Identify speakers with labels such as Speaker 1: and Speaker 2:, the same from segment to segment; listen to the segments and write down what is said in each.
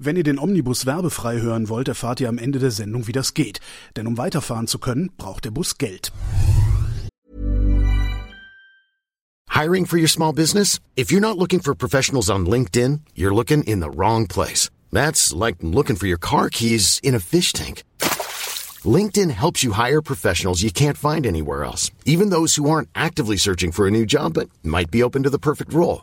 Speaker 1: Wenn ihr den Omnibus werbefrei hören wollt, erfahrt ihr am Ende der Sendung, wie das geht. Denn um weiterfahren zu können, braucht der Bus Geld.
Speaker 2: Hiring for your small business? If you're not looking for professionals on LinkedIn, you're looking in the wrong place. That's like looking for your car keys in a fish tank. LinkedIn helps you hire professionals you can't find anywhere else, even those who aren't actively searching for a new job but might be open to the perfect role.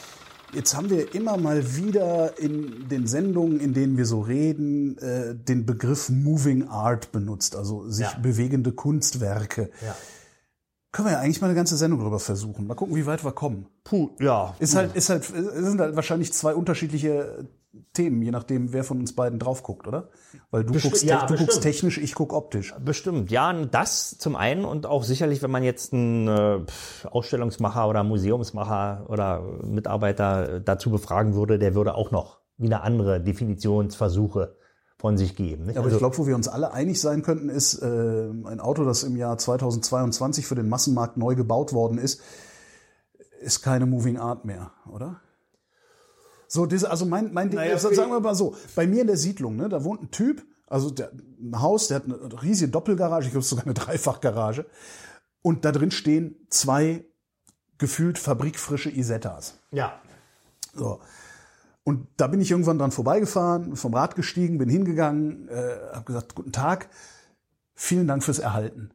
Speaker 1: Jetzt haben wir immer mal wieder in den Sendungen, in denen wir so reden, äh, den Begriff Moving Art benutzt, also sich
Speaker 3: Ja.
Speaker 1: bewegende Kunstwerke.
Speaker 3: Ja.
Speaker 1: Können wir ja eigentlich mal eine ganze Sendung drüber versuchen. Mal gucken, wie weit wir kommen.
Speaker 3: Puh, ja.
Speaker 1: Ist halt, ist halt, es sind halt wahrscheinlich zwei unterschiedliche Themen, je nachdem, wer von uns beiden drauf guckt, oder? Weil du,
Speaker 3: Besti-
Speaker 1: guckst,
Speaker 3: ja,
Speaker 1: du guckst technisch, ich guck optisch.
Speaker 3: Bestimmt, ja, das zum einen und auch sicherlich, wenn man jetzt einen äh, Ausstellungsmacher oder Museumsmacher oder Mitarbeiter äh, dazu befragen würde, der würde auch noch wieder andere Definitionsversuche von sich geben. Nicht?
Speaker 1: Aber
Speaker 3: Also,
Speaker 1: ich glaube, wo wir uns alle einig sein könnten, ist äh, ein Auto, das im Jahr 2022 für den Massenmarkt neu gebaut worden ist, ist keine Moving Art mehr, oder? So, diese, also mein, mein Ding,
Speaker 3: Naja,
Speaker 1: also sagen wir mal so, bei mir in der Siedlung, ne, da wohnt ein Typ, also der, ein Haus, der hat eine riesige Doppelgarage, ich glaube, sogar eine Dreifachgarage. Und da drin stehen zwei gefühlt fabrikfrische Isettas.
Speaker 3: ja,
Speaker 1: So. Und da bin ich irgendwann dran vorbeigefahren, vom Rad gestiegen, bin hingegangen, äh, habe gesagt, guten Tag, vielen Dank fürs Erhalten.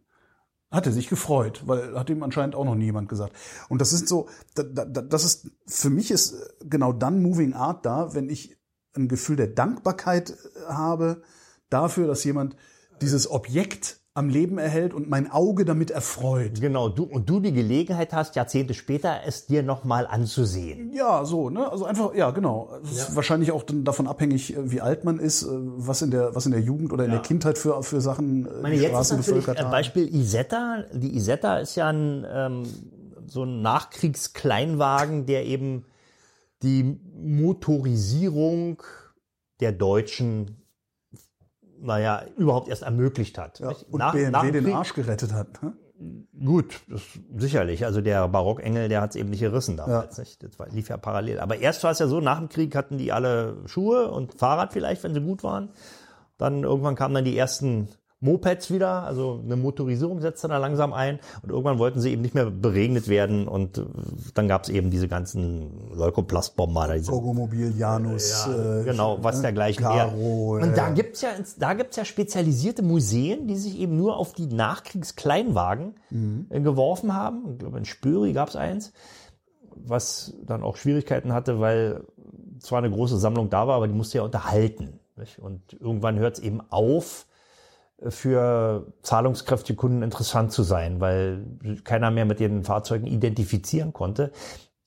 Speaker 1: Hat er sich gefreut, weil hat ihm anscheinend auch noch nie jemand gesagt. Und das ist so, da, da, das ist, für mich ist genau dann Moving Art da, wenn ich ein Gefühl der Dankbarkeit äh, habe dafür, dass jemand dieses Objekt am Leben erhält und mein Auge damit erfreut.
Speaker 3: genau. Du, und du die Gelegenheit hast, Jahrzehnte später es dir nochmal anzusehen.
Speaker 1: Ja, so, ne? Also einfach, ja, genau. Ist wahrscheinlich auch dann davon abhängig, äh, wie alt man ist, äh, was in der, was in der Jugend oder in der Kindheit für, für Sachen äh,
Speaker 3: meine,
Speaker 1: die
Speaker 3: jetzt
Speaker 1: Straßen bevölkert
Speaker 3: ein
Speaker 1: haben.
Speaker 3: Beispiel Isetta. Die Isetta ist ja ein, ähm, so ein Nachkriegskleinwagen, der eben die Motorisierung der Deutschen, naja, überhaupt erst ermöglicht hat.
Speaker 1: Ja, und
Speaker 3: Nach-
Speaker 1: BMW
Speaker 3: nach
Speaker 1: den
Speaker 3: Krieg-
Speaker 1: Arsch gerettet hat. Ne?
Speaker 3: Gut, das, sicherlich. Also der Barockengel, der hat es eben nicht gerissen damals. Nicht? Das war, lief ja parallel. Aber erst war es ja so, nach dem Krieg hatten die alle Schuhe und Fahrrad vielleicht, wenn sie gut waren. Dann irgendwann kamen dann die ersten Mopeds wieder, also eine Motorisierung setzte da langsam ein und irgendwann wollten sie eben nicht mehr beregnet werden und äh, dann gab es eben diese ganzen Leukoplastbomber, diese
Speaker 1: Pogomobil, Janus, äh,
Speaker 3: genau, was
Speaker 1: ne?
Speaker 3: dergleichen mehr. Und da
Speaker 1: äh,
Speaker 3: gibt's ja, da gibt's ja spezialisierte Museen, die sich eben nur auf die Nachkriegskleinwagen
Speaker 1: Mhm.
Speaker 3: äh, geworfen haben. Ich glaube, in Spöri gab's eins, was dann auch Schwierigkeiten hatte, weil zwar eine große Sammlung da war, aber die musste ja unterhalten. Nicht? Und irgendwann hört's eben auf, für zahlungskräftige Kunden interessant zu sein, weil keiner mehr mit den Fahrzeugen identifizieren konnte.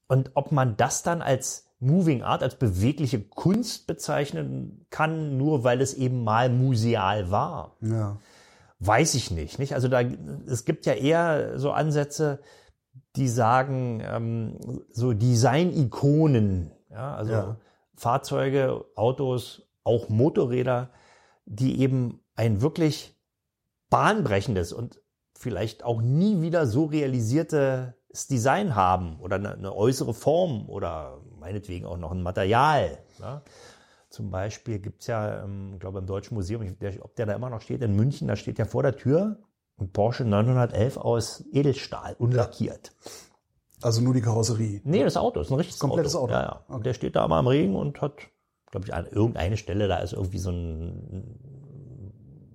Speaker 3: Und ob man das dann als Moving Art, als bewegliche Kunst bezeichnen kann, nur weil es eben mal museal war,
Speaker 1: ja.
Speaker 3: weiß ich nicht. nicht? Also da, es gibt ja eher so Ansätze, die sagen, ähm, so Design-Ikonen, ja, also
Speaker 1: Ja.
Speaker 3: Fahrzeuge, Autos, auch Motorräder, die eben ein wirklich bahnbrechendes und vielleicht auch nie wieder so realisiertes Design haben oder eine, eine äußere Form oder meinetwegen auch noch ein Material. Ja. Zum Beispiel gibt's ja, ähm, ich glaube im Deutschen Museum, ob der da immer noch steht, in München, da steht ja vor der Tür ein Porsche 911 aus Edelstahl, unlackiert.
Speaker 1: Also nur die Karosserie.
Speaker 3: Nee, das Auto ist ein richtiges
Speaker 1: Komplettes Auto.
Speaker 3: Ja, ja. Und der steht da mal im Regen und hat, glaube ich, an irgendeine Stelle, da ist irgendwie so ein,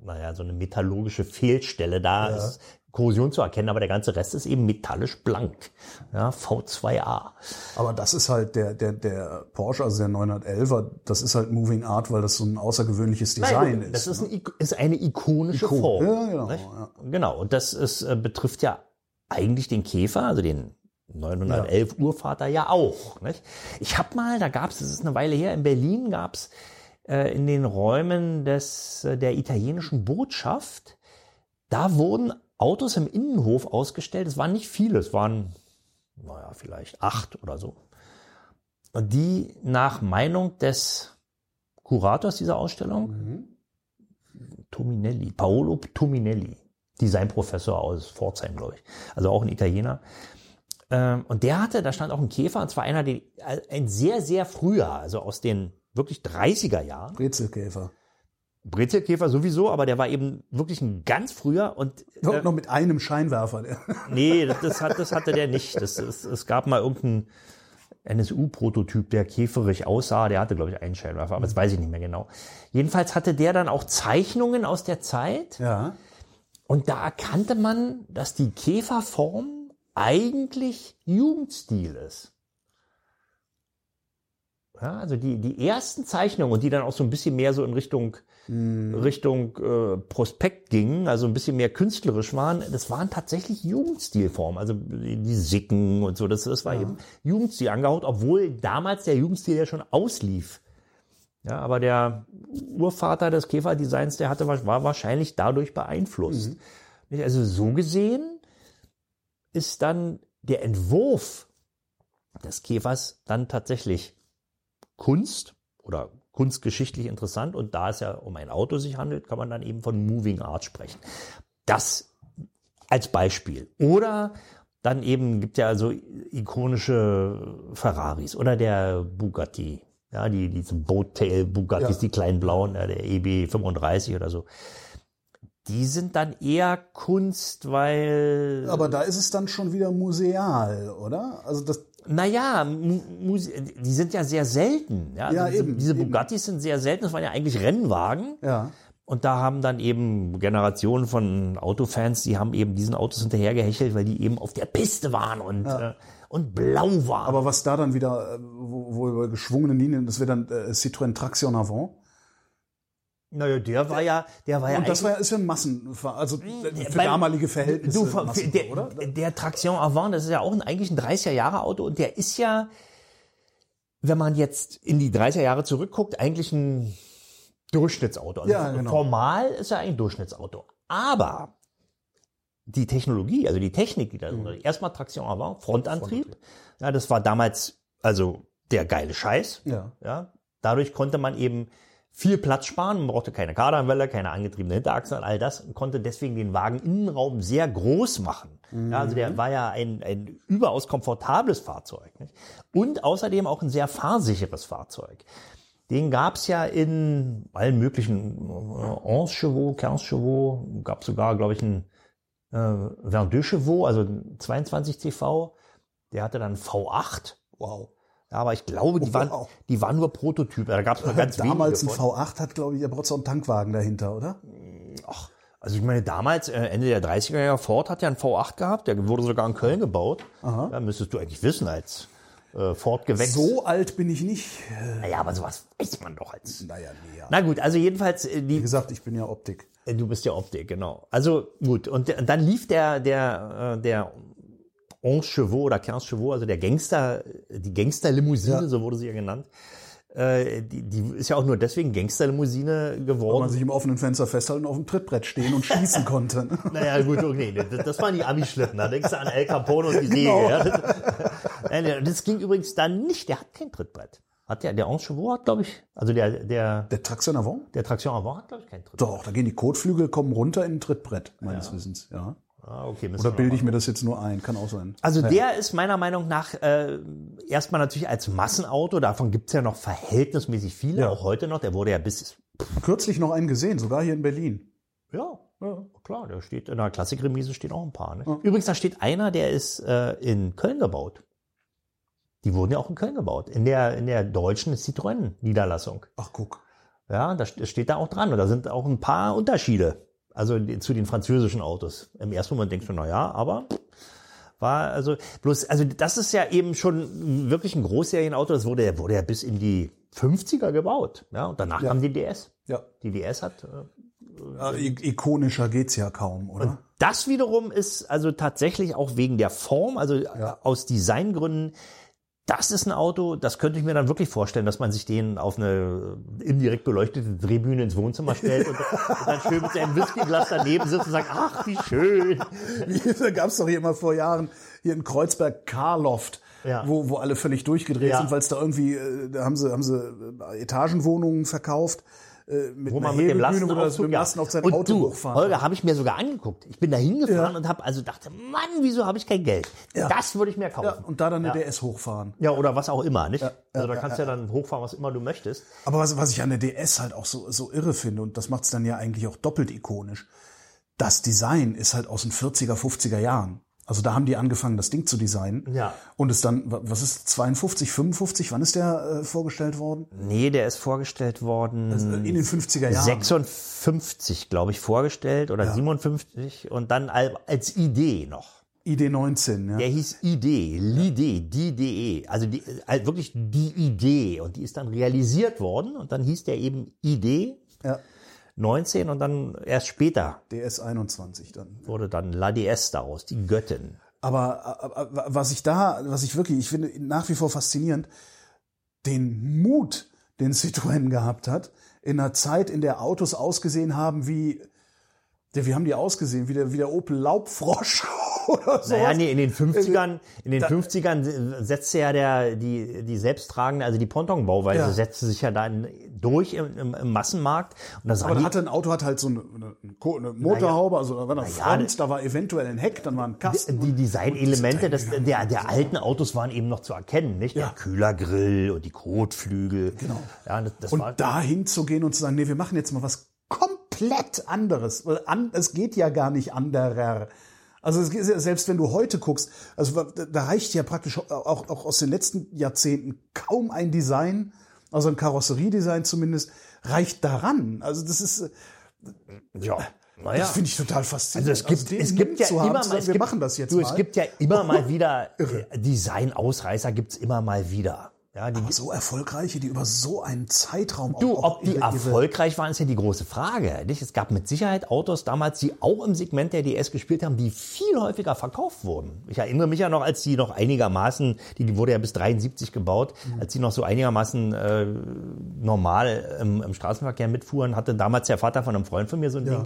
Speaker 3: naja, so eine metallurgische Fehlstelle da.
Speaker 1: Ja.
Speaker 3: Ist Korrosion zu erkennen, aber der ganze Rest ist eben metallisch blank. Ja, V2A.
Speaker 1: Aber das ist halt der, der, der Porsche, also der 911er, das ist halt Moving Art, weil das so ein außergewöhnliches Design
Speaker 3: Nein,
Speaker 1: ist.
Speaker 3: das ist,
Speaker 1: ne?
Speaker 3: ein, Ik- ist eine ikonische
Speaker 1: Ikon-
Speaker 3: Form.
Speaker 1: Ja, genau, ja.
Speaker 3: Genau. Und das ist, äh, betrifft ja eigentlich den Käfer, also den 911 Urvater ja auch. Nicht? Ich habe mal, da gab es, das ist eine Weile her, in Berlin gab es in den Räumen des, äh, der italienischen Botschaft, da wurden Autos im Innenhof ausgestellt. Es waren nicht viele, es waren, naja, vielleicht acht oder so. Und die nach Meinung des Kurators dieser Ausstellung, Tominelli, Paolo Tominelli, Designprofessor aus Pforzheim, glaube ich. Also auch ein Italiener. Ähm, Und der hatte, da stand auch ein Käfer, und zwar einer, der, ein sehr, sehr früher, also aus den wirklich 30er Jahren.
Speaker 1: Brezelkäfer.
Speaker 3: Brezelkäfer sowieso, aber der war eben wirklich ein ganz früher und
Speaker 1: Noch, noch mit einem Scheinwerfer. Der-
Speaker 3: Nee, das, das, hat, das hatte der nicht. Das, es, es gab mal irgendeinen NSU-Prototyp, der käferig aussah. Der hatte, glaube ich, einen Scheinwerfer, aber das weiß ich nicht mehr genau. Jedenfalls hatte der dann auch Zeichnungen aus der Zeit.
Speaker 1: Ja.
Speaker 3: Und da erkannte man, dass die Käferform eigentlich Jugendstil ist. Ja, also die, die ersten Zeichnungen und die dann auch so ein bisschen mehr so in Richtung, Richtung äh, Prospekt gingen, also ein bisschen mehr künstlerisch waren, das waren tatsächlich Jugendstilformen. Also die Sicken und so, das, das war eben Jugendstil angehaut, obwohl damals der Jugendstil ja schon auslief. Ja, aber der Urvater des Käferdesigns, der hatte, war wahrscheinlich dadurch beeinflusst. Nicht? Also so gesehen ist dann der Entwurf des Käfers dann tatsächlich Kunst oder kunstgeschichtlich interessant. Und da es ja um ein Auto sich handelt, kann man dann eben von Moving Art sprechen. Das als Beispiel. Oder dann eben gibt ja so ikonische Ferraris oder der Bugatti. Ja, die, diese Boattail Bugattis,
Speaker 1: Ja.
Speaker 3: die kleinen blauen, der EB 35 oder so. Die sind dann eher Kunst, weil.
Speaker 1: Aber da ist es dann schon wieder museal, oder? Also das,
Speaker 3: Naja, die sind ja sehr selten. Ja,
Speaker 1: Ja,
Speaker 3: diese,
Speaker 1: eben,
Speaker 3: diese
Speaker 1: eben.
Speaker 3: Bugattis sind sehr selten. Das waren ja eigentlich Rennwagen.
Speaker 1: ja.
Speaker 3: Und da haben dann eben Generationen von Autofans, die haben eben diesen Autos hinterhergehechelt, weil die eben auf der Piste waren und, äh, und blau waren.
Speaker 1: Aber was da dann wieder, äh, wo, wo über geschwungene Linien, das wäre dann äh, Citroën Traction Avant.
Speaker 3: Naja, der war ja, der war ja
Speaker 1: Und das war, ist ja ein Massen, also für
Speaker 3: beim-
Speaker 1: damalige Verhältnisse.
Speaker 3: Du,
Speaker 1: Massen,
Speaker 3: der,
Speaker 1: oder?
Speaker 3: der Traction Avant, das ist ja auch ein, eigentlich ein 30er Jahre Auto und der ist ja, wenn man jetzt in die 30er Jahre zurückguckt, eigentlich ein Durchschnittsauto. Also
Speaker 1: Ja, genau.
Speaker 3: Formal ist er ein Durchschnittsauto. Aber die Technologie, also die Technik, die da ist, erstmal Traction Avant, Frontantrieb, ja, das war damals also der geile Scheiß.
Speaker 1: Ja.
Speaker 3: Ja, dadurch konnte man eben viel Platz sparen. Man brauchte keine Kardanwelle, keine angetriebene Hinterachse und all das und konnte deswegen den Wagen Innenraum sehr groß machen. Ja, also der war ja ein, ein überaus komfortables Fahrzeug. Nicht? Und außerdem auch ein sehr fahrsicheres Fahrzeug. Den gab's ja in allen möglichen äh, 11 Chevaux, 15 Chevaux, gab sogar, glaube ich, einen äh, 22 Chevaux, also ein 22 CV. Der hatte dann V8.
Speaker 1: Wow.
Speaker 3: Ja, aber ich glaube, die, waren, die waren nur Prototypen. Da gab es nur ganz
Speaker 1: Damals ein
Speaker 3: wenige von.
Speaker 1: V8 hat, glaube ich, er braucht so einen Tankwagen dahinter, oder?
Speaker 3: Ach, also ich meine, damals, äh, Ende der 30er Jahre, Ford hat ja einen V8 gehabt, der wurde sogar in Köln gebaut. Da müsstest du eigentlich wissen als äh, Ford-Gewächs.
Speaker 1: So alt bin ich nicht.
Speaker 3: Naja, aber sowas weiß man doch als...
Speaker 1: Naja, nee, ja.
Speaker 3: Na gut, also jedenfalls, äh,
Speaker 1: Wie
Speaker 3: die,
Speaker 1: gesagt, ich bin ja Optik.
Speaker 3: Äh, Du bist ja Optik, genau. Also gut, und der- dann lief der, der, äh, der 11 Chevaux oder 15 Chevaux, also der Gangster, die Gangsterlimousine,
Speaker 1: Ja.
Speaker 3: so wurde sie ja genannt. Äh, die, die ist ja auch nur deswegen Gangsterlimousine
Speaker 1: Wo man
Speaker 3: geworden.
Speaker 1: sich im offenen Fenster festhalten, auf dem Trittbrett stehen und schießen konnte.
Speaker 3: Naja, gut, okay, das, das waren die Ami-Schlitten. Da denkst du an El Capone und die Säge.
Speaker 1: Genau.
Speaker 3: Ja. Das ging übrigens dann nicht, der hat kein Trittbrett. Hat der, der 11 Chevaux hat, glaube ich, also der, der,
Speaker 1: Der Traction Avant?
Speaker 3: der Traction Avant hat, glaube ich, kein Trittbrett.
Speaker 1: Doch, da gehen die Kotflügel, kommen runter in ein Trittbrett, meines Wissens. Ja.
Speaker 3: Ah, okay,
Speaker 1: Oder bilde ich mir das jetzt nur ein? Kann auch sein.
Speaker 3: Also der ist meiner Meinung nach äh, erstmal natürlich als Massenauto, davon gibt's ja noch verhältnismäßig viele,
Speaker 1: Ja.
Speaker 3: auch heute noch. Der wurde ja bis,
Speaker 1: Kürzlich noch einen gesehen, sogar hier in Berlin.
Speaker 3: ja, ja klar, der steht in der Klassikremise stehen auch ein paar. Ne? Übrigens, da steht einer, der ist äh, in Köln gebaut. Die wurden ja auch in Köln gebaut, in der, in der deutschen Citroën-Niederlassung.
Speaker 1: Ach, guck.
Speaker 3: Ja, da st- steht da auch dran und da sind auch ein paar Unterschiede. Also zu den französischen Autos. Im ersten Moment denkst du, na ja, aber war also bloß, also das ist ja eben schon wirklich ein Großserienauto. Das wurde, ja- wurde ja bis in die 50er gebaut. Ja, und danach kam die DS.
Speaker 1: Ja.
Speaker 3: Die DS hat äh,
Speaker 1: ja i- ikonischer geht's ja kaum, oder?
Speaker 3: Das wiederum ist also tatsächlich auch wegen der Form, also aus Designgründen, das ist ein Auto, das könnte ich mir dann wirklich vorstellen, dass man sich den auf eine indirekt beleuchtete Drehbühne ins Wohnzimmer stellt und, und dann schön mit seinem Whiskyglas daneben sitzt und sagt, ach, wie schön.
Speaker 1: da gab's doch hier immer vor Jahren hier in Kreuzberg Carloft,
Speaker 3: Ja.
Speaker 1: wo, wo alle völlig durchgedreht
Speaker 3: Ja.
Speaker 1: sind, weil es da irgendwie, äh, da haben sie, haben sie äh, Etagenwohnungen verkauft. Äh, mit
Speaker 3: Wo man mit dem Lasten,
Speaker 1: wo du das mit dem. Lasten auf sein
Speaker 3: und
Speaker 1: Auto
Speaker 3: du,
Speaker 1: hochfahren
Speaker 3: Holger, habe ich mir sogar angeguckt. Ich bin da hingefahren
Speaker 1: Ja.
Speaker 3: und habe also dachte, Mann, wieso habe ich kein Geld?
Speaker 1: Ja.
Speaker 3: Das würde ich mir kaufen.
Speaker 1: ja, und da dann eine. DS hochfahren.
Speaker 3: Ja, oder was auch immer, nicht? also da kannst du ja dann hochfahren, was immer du möchtest.
Speaker 1: Aber was, was ich an der DS halt auch so, so irre finde, und das macht's dann ja eigentlich auch doppelt ikonisch, das Design ist halt aus den 40er, 50er Jahren. Also da haben die angefangen, das Ding zu designen.
Speaker 3: Ja.
Speaker 1: Und es dann, wa- was ist, 52, 55, wann ist der äh, vorgestellt worden?
Speaker 3: Nee, der ist vorgestellt worden.
Speaker 1: In den 50er Jahren.
Speaker 3: 56, glaube ich, vorgestellt oder 57 und dann al- als Idee noch.
Speaker 1: ID 19, ja.
Speaker 3: Der hieß Idee, L'Idee, die Idee, also die, äh, wirklich die Idee und die ist dann realisiert worden und dann hieß der eben Idee
Speaker 1: ja.
Speaker 3: 19 und dann erst später
Speaker 1: DS 21 dann.
Speaker 3: wurde dann La DS daraus, die Göttin.
Speaker 1: Aber, aber was ich da, was ich wirklich, ich finde nach wie vor faszinierend, den Mut, den Citroën gehabt hat, in einer Zeit, in der Autos ausgesehen haben wie, der, wie haben die ausgesehen? Wie der, wie der Opel Laubfrosch oder so.
Speaker 3: Naja, nee, in den 50ern, in den 50ern setzte ja der, die, die selbsttragende, also die Pontonbauweise
Speaker 1: Ja.
Speaker 3: setzte sich ja dann durch im, im, im Massenmarkt und das
Speaker 1: Aber da hatte ein Auto hat halt so eine, eine, eine Motorhaube, also da war eine
Speaker 3: ja,
Speaker 1: Front, da war eventuell ein Heck, dann war ein Kasten.
Speaker 3: die Designelemente des, der, der alten Autos waren eben noch zu erkennen, nicht? Der
Speaker 1: Ja.
Speaker 3: Kühlergrill und die Kotflügel. Genau. Ja, das, das
Speaker 1: Und
Speaker 3: war,
Speaker 1: da hinzugehen und zu sagen, nee, wir machen jetzt mal was komplett anderes. An, es geht ja gar nicht anderer. Also es geht, selbst wenn du heute guckst, also da reicht ja praktisch auch, auch aus den letzten Jahrzehnten kaum ein Design, also ein Karosseriedesign zumindest, reicht daran. Also das ist,
Speaker 3: ja. Naja.
Speaker 1: das finde ich total
Speaker 3: Also
Speaker 1: faszinierend.
Speaker 3: es gibt,
Speaker 1: den
Speaker 3: es gibt ja
Speaker 1: zu haben,
Speaker 3: immer mal, es
Speaker 1: wir
Speaker 3: gibt,
Speaker 1: machen das jetzt
Speaker 3: du,
Speaker 1: mal.
Speaker 3: es gibt ja immer mal wieder äh, Design-Ausreißer gibt's immer mal wieder. Ja, die,
Speaker 1: Aber so erfolgreiche, die über so einen Zeitraum
Speaker 3: Du,
Speaker 1: auch,
Speaker 3: ob die
Speaker 1: ihre-
Speaker 3: erfolgreich waren, ist ja die große Frage. Nicht? Es gab mit Sicherheit Autos damals, die auch im Segment der DS gespielt haben, die viel häufiger verkauft wurden. Ich erinnere mich ja noch, als die noch einigermaßen, die, die wurde ja bis 73 gebaut,
Speaker 1: Mhm.
Speaker 3: als die noch so einigermaßen äh, normal im, im Straßenverkehr mitfuhren, hatte damals der Vater von einem Freund von mir so ein Ding.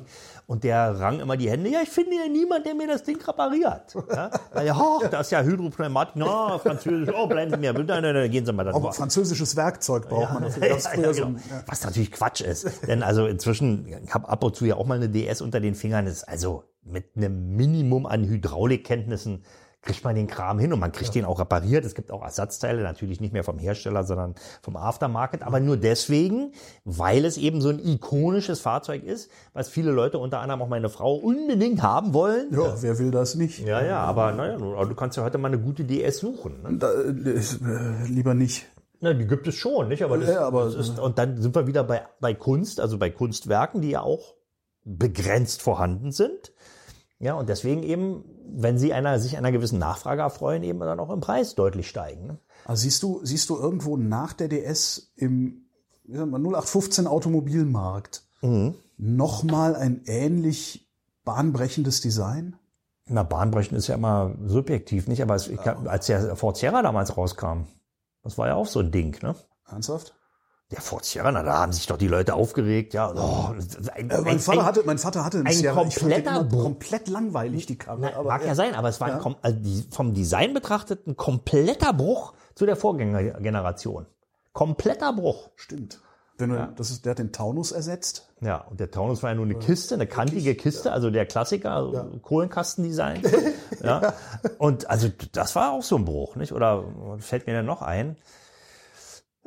Speaker 3: Und der rang immer die Hände, ja, ich finde ja niemand, der mir das Ding repariert. Ja, Weil, ja, oh, da ist ja Hydropneumatik, no, französisch, oh, bleiben Sie mir, nein, nein, nein, gehen Sie mal da
Speaker 1: auch französisches Werkzeug braucht man dafür.
Speaker 3: Ja, ja, genau.
Speaker 1: ja.
Speaker 3: Was natürlich Quatsch ist. Denn also inzwischen, ich habe ab und zu ja auch mal eine DS unter den Fingern, ist also mit einem Minimum an Hydraulikkenntnissen kriegt man den Kram hin und man kriegt den auch repariert. Es gibt auch Ersatzteile, natürlich nicht mehr vom Hersteller, sondern vom Aftermarket, aber nur deswegen, weil es eben so ein ikonisches Fahrzeug ist, was viele Leute, unter anderem auch meine Frau, unbedingt haben wollen.
Speaker 1: Ja, wer will das nicht?
Speaker 3: Ja, ja, aber naja, du kannst ja heute mal eine gute DS suchen. Ne?
Speaker 1: Da, ist, äh, lieber nicht.
Speaker 3: Na, die gibt es schon, nicht? Aber das,
Speaker 1: Ja, aber-
Speaker 3: das ist, und dann sind wir wieder bei, bei Kunst, also bei Kunstwerken, die ja auch begrenzt vorhanden sind. Ja, und deswegen eben, wenn sie einer, sich einer gewissen Nachfrage erfreuen, eben dann auch im Preis deutlich steigen. Ne?
Speaker 1: Also siehst du, siehst du irgendwo nach der DS im wie sagt man, 0815 Automobilmarkt
Speaker 3: Mhm.
Speaker 1: nochmal ein ähnlich bahnbrechendes Design?
Speaker 3: Na, Bahnbrechen ist ja immer subjektiv, nicht? Aber es, ich, als der Ford Sierra damals rauskam, das war ja auch so ein Ding, ne?
Speaker 1: Ernsthaft?
Speaker 3: Der Ford Sierra, na, da haben sich doch die Leute aufgeregt, ja. Oh, ein,
Speaker 1: Äh, mein,
Speaker 3: ein-
Speaker 1: Vater
Speaker 3: ein-
Speaker 1: hatte, mein Vater hatte einen
Speaker 3: ein
Speaker 1: Sierra.
Speaker 3: Kompletter
Speaker 1: komplett langweilig, die Karre.
Speaker 3: Na,
Speaker 1: aber
Speaker 3: mag ja
Speaker 1: ja,
Speaker 3: sein, aber es war ein, kom- also die, vom Design betrachtet ein kompletter Bruch zu der Vorgängergeneration. Kompletter Bruch.
Speaker 1: Stimmt. Wenn du, das ist, der hat den Taunus ersetzt.
Speaker 3: Ja, und der Taunus war ja nur eine Kiste, eine kantige Kiste, also der Klassiker, also Kohlenkastendesign. ja. Und also das war auch so ein Bruch, nicht? Oder fällt mir denn noch ein,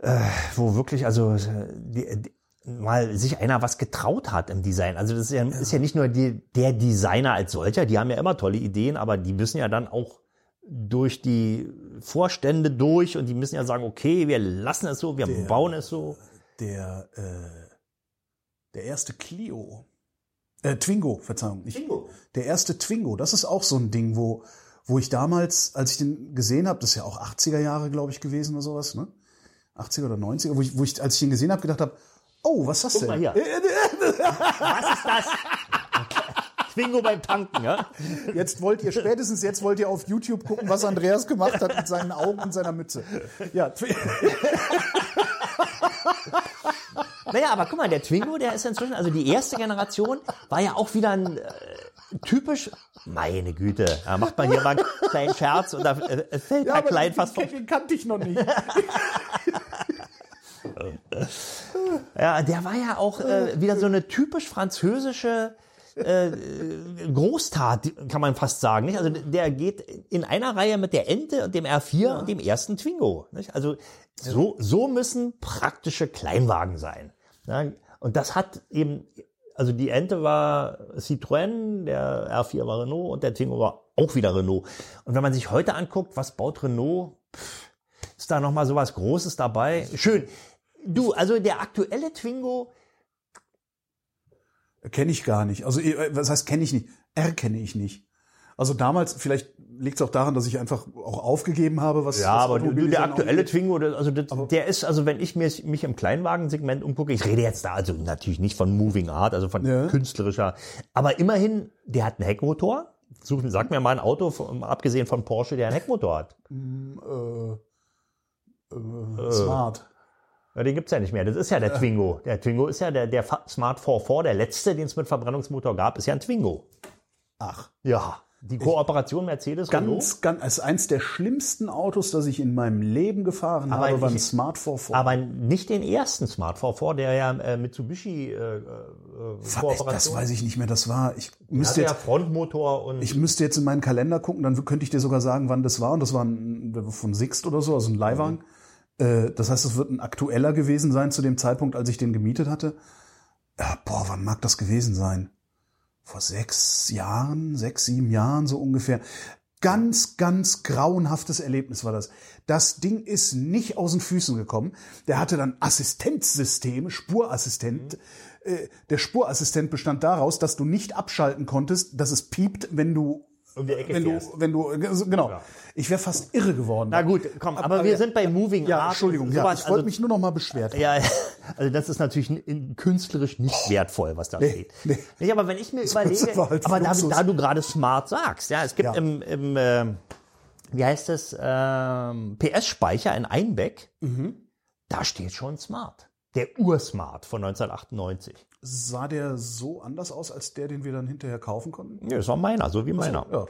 Speaker 3: äh, wo wirklich, also die, die, mal sich einer was getraut hat im Design. Also das ist ja, ist ja nicht nur die, der Designer als solcher, die haben ja immer tolle Ideen, aber die müssen ja dann auch durch die Vorstände durch und die müssen ja sagen, okay, wir lassen es so, wir bauen es so.
Speaker 1: Der, äh, der erste Clio, Äh, Twingo, Verzeihung. Nicht.
Speaker 3: Twingo.
Speaker 1: Der erste Twingo, das ist auch so ein Ding, wo, wo ich damals, als ich den gesehen habe, das ist ja auch 80er Jahre, glaube ich, gewesen oder sowas, ne? 80er oder 90er, wo ich, wo ich als ich den gesehen habe, gedacht habe, oh, was ist das
Speaker 3: Guck
Speaker 1: denn?
Speaker 3: mal hier. Was ist das? Twingo beim Tanken, ja?
Speaker 1: Jetzt wollt ihr, spätestens jetzt wollt ihr auf YouTube gucken, was Andreas gemacht hat mit seinen Augen und seiner Mütze. Ja,
Speaker 3: Naja, aber guck mal, der Twingo, der ist inzwischen, also die erste Generation war ja auch wieder ein äh, typisch, meine Güte, da macht man hier mal einen kleinen Scherz und da äh, fällt
Speaker 1: ja
Speaker 3: der Kleid
Speaker 1: den,
Speaker 3: fast vom
Speaker 1: den kannte ich noch nicht.
Speaker 3: Ja, der war ja auch äh, wieder so eine typisch französische äh, Großtat, kann man fast sagen. Nicht? Also der geht in einer Reihe mit der Ente und dem R4 und dem ersten Twingo. Nicht? Also so, so müssen praktische Kleinwagen sein. Ja, und das hat eben, also die Ente war Citroën, der R4 war Renault und der Twingo war auch wieder Renault. Und wenn man sich heute anguckt, was baut Renault, pff, ist da noch mal so was Großes dabei? Schön. Du, also der aktuelle Twingo,
Speaker 1: Kenne ich gar nicht. Also, äh, was heißt kenne ich nicht? Erkenne ich nicht. Also damals, vielleicht liegt es auch daran, dass ich einfach auch aufgegeben habe, was
Speaker 3: Ja,
Speaker 1: was
Speaker 3: aber du, der aktuelle. Twingo, der, also das, der ist, also wenn ich mich im Kleinwagensegment umgucke, ich rede jetzt da also natürlich nicht von Moving Art, also von
Speaker 1: Ja.
Speaker 3: künstlerischer, aber immerhin, der hat einen Heckmotor. Such, sag mir mal ein Auto, abgesehen von Porsche, der einen Heckmotor hat.
Speaker 1: Äh, äh, Smart.
Speaker 3: Ja, den gibt's ja nicht mehr. Das ist ja der Twingo. Der Twingo ist ja der, der Smart 44, der letzte, den es mit Verbrennungsmotor gab, ist ja ein Twingo.
Speaker 1: Ach.
Speaker 3: Ja. Die Kooperation Mercedes Renault.
Speaker 1: Ganz, ganz, als eins der schlimmsten Autos, das ich in meinem Leben gefahren
Speaker 3: Aber
Speaker 1: habe, war ein Smart 44.
Speaker 3: Aber nicht den ersten Smart 44, der ja äh, Mitsubishi äh, äh, Kooperation.
Speaker 1: das weiß ich nicht mehr. Das war, ich müsste
Speaker 3: ja
Speaker 1: jetzt,
Speaker 3: Frontmotor und
Speaker 1: ich müsste jetzt in meinen Kalender gucken, dann könnte ich dir sogar sagen, wann das war. Und das war ein, von Sixt oder so, also ein Leihwagen. Äh, Das heißt, es wird ein aktueller gewesen sein zu dem Zeitpunkt, als ich den gemietet hatte. Ja, boah, wann mag das gewesen sein? Vor sechs Jahren, sechs, sieben Jahren so ungefähr. Ganz, ganz grauenhaftes Erlebnis war das. Das Ding ist nicht aus den Füßen gekommen. Der hatte dann Assistenzsysteme, Spurassistent. Äh, Der Spurassistent bestand daraus, dass du nicht abschalten konntest, dass es piept, wenn du
Speaker 3: Um die Ecke
Speaker 1: wenn du,
Speaker 3: fährst.
Speaker 1: wenn du, genau. Ich wäre fast irre geworden.
Speaker 3: Na gut, komm, aber, wir sind bei Moving
Speaker 1: ja,
Speaker 3: Art.
Speaker 1: Entschuldigung, ja, ich wollte
Speaker 3: also,
Speaker 1: mich nur noch mal beschwert.
Speaker 3: ja, also das ist natürlich in- künstlerisch nicht wertvoll, was da steht.
Speaker 1: nee.
Speaker 3: Nicht, aber wenn ich mir überlege,
Speaker 1: halt
Speaker 3: aber da, da du gerade smart sagst, ja, es gibt
Speaker 1: Ja.
Speaker 3: im, im ähm, wie heißt es, ähm, PS-Speicher in Einbeck,
Speaker 1: Mhm.
Speaker 3: da steht schon smart. Der Ursmart von 1998.
Speaker 1: Sah der so anders aus als der, den wir dann hinterher kaufen konnten?
Speaker 3: Ja, das war meiner, so wie meiner.
Speaker 1: Ja.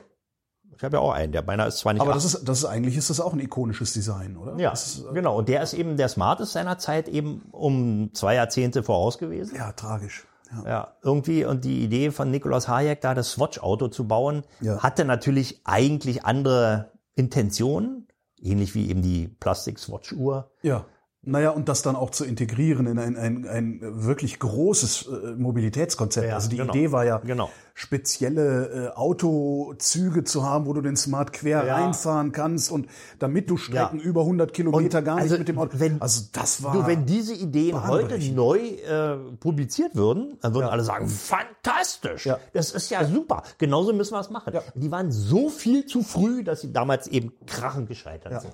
Speaker 3: Ich habe ja auch einen, der meiner ist zwar nicht
Speaker 1: Aber das ist, das ist eigentlich ist das auch ein ikonisches Design, oder?
Speaker 3: Ja,
Speaker 1: ist, äh,
Speaker 3: genau. Und der ist eben, der Smart ist seiner Zeit eben um zwei Jahrzehnte voraus gewesen.
Speaker 1: ja tragisch. Ja.
Speaker 3: Ja, irgendwie. Und die Idee von Nikolaus Hayek, da das Swatch-Auto zu bauen,
Speaker 1: Ja.
Speaker 3: hatte natürlich eigentlich andere Intentionen. Ähnlich wie eben die Plastik-Swatch-Uhr.
Speaker 1: ja. Naja, und das dann auch zu integrieren in ein, ein, ein wirklich großes äh, Mobilitätskonzept.
Speaker 3: Ja,
Speaker 1: also die
Speaker 3: genau.
Speaker 1: Idee war ja,
Speaker 3: Genau.
Speaker 1: spezielle äh, Autozüge zu haben, wo du den Smart quer
Speaker 3: Ja.
Speaker 1: reinfahren kannst und damit du Strecken
Speaker 3: Ja.
Speaker 1: über 100 Kilometer
Speaker 3: Und
Speaker 1: gar nicht
Speaker 3: also,
Speaker 1: mit dem Auto.
Speaker 3: wenn-
Speaker 1: also das war.
Speaker 3: Du, wenn diese Ideen heute neu äh, publiziert würden, dann würden alle sagen, fantastisch, das ist ja super, genauso müssen wir es machen. Die waren so viel zu früh, dass sie damals eben krachend gescheitert sind.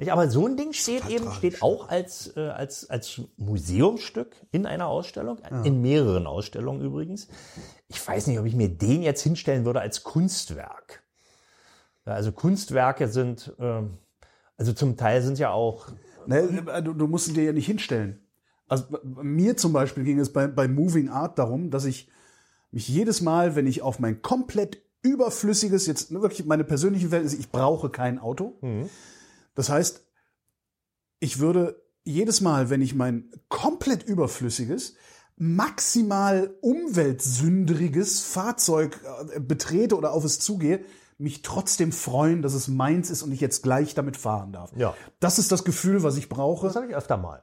Speaker 3: Nicht, aber so ein Ding steht eben,
Speaker 1: tragisch.
Speaker 3: steht auch als, äh, als, als Museumsstück in einer Ausstellung, in mehreren Ausstellungen übrigens. Ich weiß nicht, ob ich mir den jetzt hinstellen würde als Kunstwerk. Ja, Also Kunstwerke sind, ähm, also zum Teil sind ja auch
Speaker 1: Ne, du, du musst ihn dir ja nicht hinstellen. Also mir zum Beispiel ging es bei, bei Moving Art darum, dass ich mich jedes Mal, wenn ich auf mein komplett überflüssiges, jetzt wirklich meine persönliche Welt ist, ich brauche kein Auto. Das heißt, ich würde jedes Mal, wenn ich mein komplett überflüssiges, maximal umweltsündriges Fahrzeug äh, betrete oder auf es zugehe, mich trotzdem freuen, dass es meins ist und ich jetzt gleich damit fahren darf.
Speaker 3: Ja.
Speaker 1: Das ist das Gefühl, was ich brauche.
Speaker 3: Das habe ich öfter mal.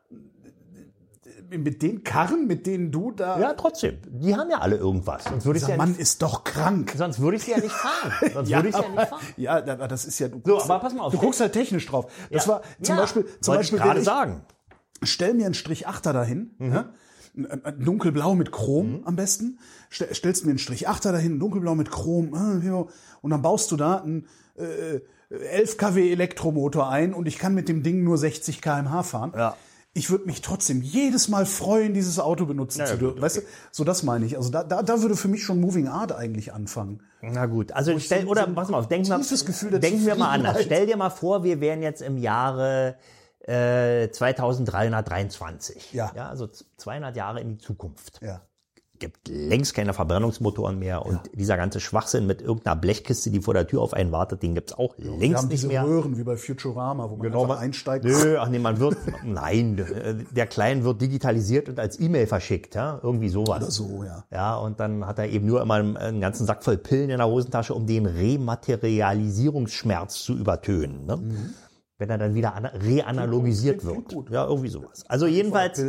Speaker 1: Mit den Karren, mit denen du da.
Speaker 3: Ja, trotzdem. Die haben ja alle irgendwas. Sonst würde ich
Speaker 1: dieser
Speaker 3: ja
Speaker 1: Mann
Speaker 3: nicht,
Speaker 1: ist doch krank.
Speaker 3: sonst würde ich sie ja nicht fahren. Sonst würde ich sie ja nicht fahren.
Speaker 1: ja, das ist ja. Du
Speaker 3: So,
Speaker 1: guckst,
Speaker 3: aber pass mal auf.
Speaker 1: Du guckst halt technisch drauf. Das
Speaker 3: Ja.
Speaker 1: war zum
Speaker 3: Ja,
Speaker 1: Beispiel, zum
Speaker 3: wollte
Speaker 1: Beispiel
Speaker 3: ich gerade
Speaker 1: ich,
Speaker 3: sagen.
Speaker 1: stell mir einen Strich Achter dahin,
Speaker 3: Mhm.
Speaker 1: ja, Ein- ein Dunkelblau mit Chrom am besten. Stell, stellst mir einen Strich 8er dahin, dunkelblau mit Chrom. äh, ja, Und dann baust du da einen äh, 11 kW Elektromotor ein und ich kann mit dem Ding nur 60 km/h fahren.
Speaker 3: Ja.
Speaker 1: Ich würde mich trotzdem jedes Mal freuen, dieses Auto benutzen
Speaker 3: ja,
Speaker 1: zu dürfen. Weißt du, so das meine ich. Also da, da, da würde für mich schon Moving Art eigentlich anfangen.
Speaker 3: Na gut, also stell,
Speaker 1: so-
Speaker 3: oder pass mal auf, denken wir,
Speaker 1: tiefes Gefühl der
Speaker 3: denken wir mal anders. Stell dir mal vor, wir wären jetzt im Jahre äh, 2323.
Speaker 1: Ja.
Speaker 3: ja. Also z- 200 Jahre in die Zukunft.
Speaker 1: Ja.
Speaker 3: Gibt längst keine Verbrennungsmotoren mehr und dieser ganze Schwachsinn mit irgendeiner Blechkiste, die vor der Tür auf einen wartet, den gibt's auch
Speaker 1: Wir
Speaker 3: längst
Speaker 1: haben
Speaker 3: nicht
Speaker 1: diese
Speaker 3: mehr.
Speaker 1: Röhren wie bei Futurama, wo man
Speaker 3: Genau,
Speaker 1: einfach
Speaker 3: man-
Speaker 1: einsteigt.
Speaker 3: Nö, ach nee, man wird, nein, äh, der Klein wird digitalisiert und als E-Mail verschickt, ja, irgendwie sowas.
Speaker 1: Oder so, ja.
Speaker 3: Ja, und dann hat er eben nur immer einen, einen ganzen Sack voll Pillen in der Hosentasche, um den Rematerialisierungsschmerz zu übertönen. Ne? Wenn er dann wieder ana- reanalogisiert wird.
Speaker 1: gut.
Speaker 3: Ja, irgendwie sowas. Also jedenfalls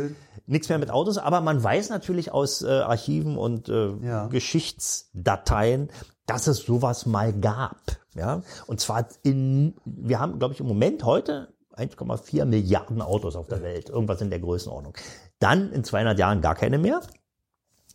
Speaker 3: nichts mehr mit Autos, aber man weiß natürlich aus äh, Archiven und äh,
Speaker 1: Ja.
Speaker 3: Geschichtsdateien, dass es sowas mal gab. Ja, und zwar in, wir haben, glaube ich, im Moment heute 1,4 Milliarden Autos auf der Welt, irgendwas in der Größenordnung. Dann in 200 Jahren gar keine mehr,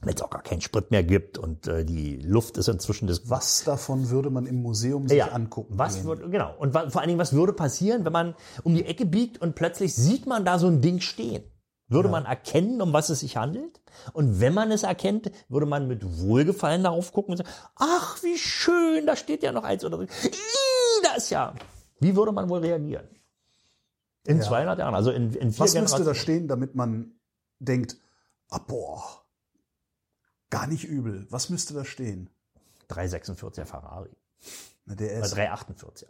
Speaker 3: wenn es auch gar keinen Sprit mehr gibt und äh, die Luft ist inzwischen das
Speaker 1: Was davon würde man im Museum sich angucken?
Speaker 3: was
Speaker 1: gehen?
Speaker 3: würde, genau. Und vor allen Dingen, was würde passieren, wenn man um die Ecke biegt und plötzlich sieht man da so ein Ding stehen? Würde man erkennen, um was es sich handelt? Und wenn man es erkennt, würde man mit Wohlgefallen darauf gucken und sagen, ach, wie schön, da steht ja noch eins oder so. Ih, da ist ja. Wie würde man wohl reagieren? In 200 Jahren, also in, in vier
Speaker 1: Was müsste da stehen, damit man denkt, ah, boah, gar nicht übel. Was müsste da stehen?
Speaker 3: 346er Ferrari.
Speaker 1: Na, der
Speaker 3: Oder
Speaker 1: ist
Speaker 3: 348er.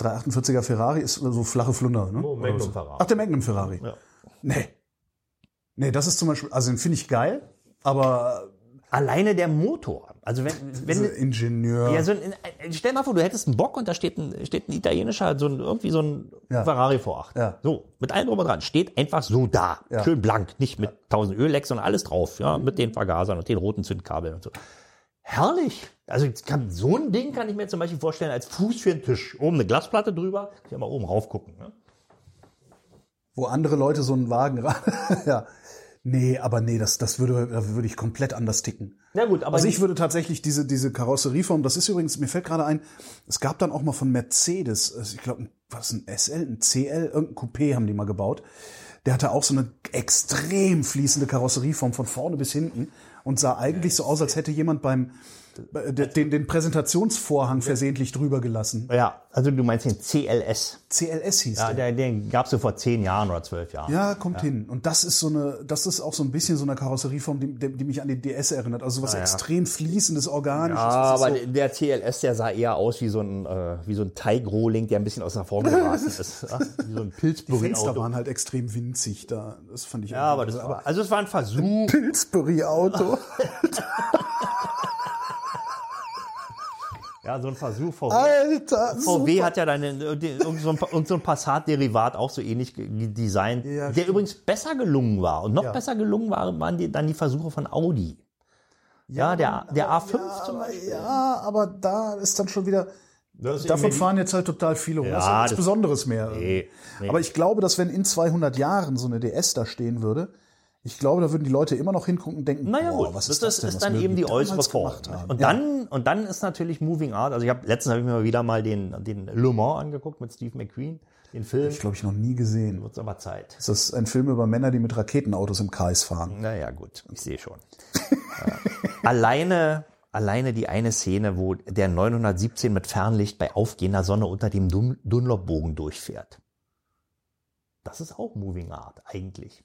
Speaker 1: 348er Ferrari ist so flache Flunder, ne?
Speaker 3: Oh, Magnum
Speaker 1: Oder.
Speaker 3: Ferrari.
Speaker 1: Ach, der Magnum Ferrari.
Speaker 3: Ja.
Speaker 1: Nee. Nee, das ist zum Beispiel, also den finde ich geil, aber
Speaker 3: Alleine der Motor. Also wenn, wenn,
Speaker 1: dieser Ingenieur.
Speaker 3: Ja, so ein, ein- stell mal vor, du hättest einen Bock und da steht ein, steht ein italienischer, so ein, irgendwie so ein
Speaker 1: Ja.
Speaker 3: Ferrari V8.
Speaker 1: Ja.
Speaker 3: So, mit allem drum und dran. Steht einfach so da.
Speaker 1: Ja.
Speaker 3: Schön blank. Nicht mit tausend Öllecks, sondern alles drauf. Ja, mit den Vergasern und den roten Zündkabeln und so. Herrlich. Also kann, so ein Ding kann ich mir zum Beispiel vorstellen als Fuß für den Tisch. Oben eine Glasplatte drüber. Kann ich mal oben rauf gucken. Ne?
Speaker 1: wo andere Leute so einen Wagen ja. Nee, aber nee, das, das würde, da würde ich komplett anders ticken.
Speaker 3: Na gut, aber
Speaker 1: Also ich würde tatsächlich diese, diese Karosserieform, das ist übrigens, mir fällt gerade ein, es gab dann auch mal von Mercedes, also ich glaube, was ein SL, ein CL, irgendein Coupé haben die mal gebaut. Der hatte auch so eine extrem fließende Karosserieform von vorne bis hinten und sah eigentlich so aus, als hätte jemand beim den, den Präsentationsvorhang versehentlich drüber gelassen.
Speaker 3: ja, also du meinst den CLS.
Speaker 1: CLS hieß
Speaker 3: Ja,
Speaker 1: der.
Speaker 3: der, den gab's so vor zehn Jahren oder zwölf Jahren.
Speaker 1: Ja, kommt hin. Und das ist so eine, das ist auch so ein bisschen so eine Karosserieform, die, die mich an die DS erinnert. Also was extrem fließendes, organisches.
Speaker 3: Ja, aber
Speaker 1: so,
Speaker 3: der CLS, der sah eher aus wie so ein, äh, wie so ein Teigrohling, der ein bisschen aus der Form geraten ist. Ja? Wie so ein
Speaker 1: die Fenster waren halt extrem winzig da. Das fand ich
Speaker 3: Ja, aber das war, also es war ein Versuch.
Speaker 1: Pillsbury-Auto.
Speaker 3: Ja, so ein Versuch. VW,
Speaker 1: Alter,
Speaker 3: VW
Speaker 1: super.
Speaker 3: hat ja dann in- irgend so ein, irgend so ein Passat-Derivat auch so ähnlich designt,
Speaker 1: Ja,
Speaker 3: der
Speaker 1: stimmt.
Speaker 3: übrigens besser gelungen war. Und noch
Speaker 1: Ja.
Speaker 3: besser gelungen waren, die, dann die Versuche von Audi. Ja, der, der A5
Speaker 1: ja,
Speaker 3: zum
Speaker 1: aber,
Speaker 3: Beispiel.
Speaker 1: ja, aber da ist dann schon wieder. Davon fahren jetzt halt total viele rum.
Speaker 3: Ja,
Speaker 1: das ist ja nichts Besonderes mehr.
Speaker 3: Nee, nee.
Speaker 1: Aber ich glaube, dass wenn in 200 Jahren so eine DS da stehen würde, ich glaube, da würden die Leute immer noch hingucken und denken,
Speaker 3: Naja
Speaker 1: boah,
Speaker 3: gut,
Speaker 1: was
Speaker 3: das
Speaker 1: ist das
Speaker 3: ist,
Speaker 1: denn?
Speaker 3: ist
Speaker 1: was
Speaker 3: dann eben die äußere Form. Und
Speaker 1: Ja.
Speaker 3: dann, und dann ist natürlich Moving Art. Also ich habe letztens habe ich mir wieder mal den, den Le Mans angeguckt mit Steve McQueen, den Film.
Speaker 1: Ich glaube, ich noch nie gesehen.
Speaker 3: Wird's aber Zeit.
Speaker 1: Das ist ein Film über Männer, die mit Raketenautos im Kreis fahren.
Speaker 3: Naja, gut, ich sehe schon. Ja. alleine, alleine die eine Szene, wo der 917 mit Fernlicht bei aufgehender Sonne unter dem Dun Dunlop-Bogen durchfährt. Das ist auch Moving Art, eigentlich.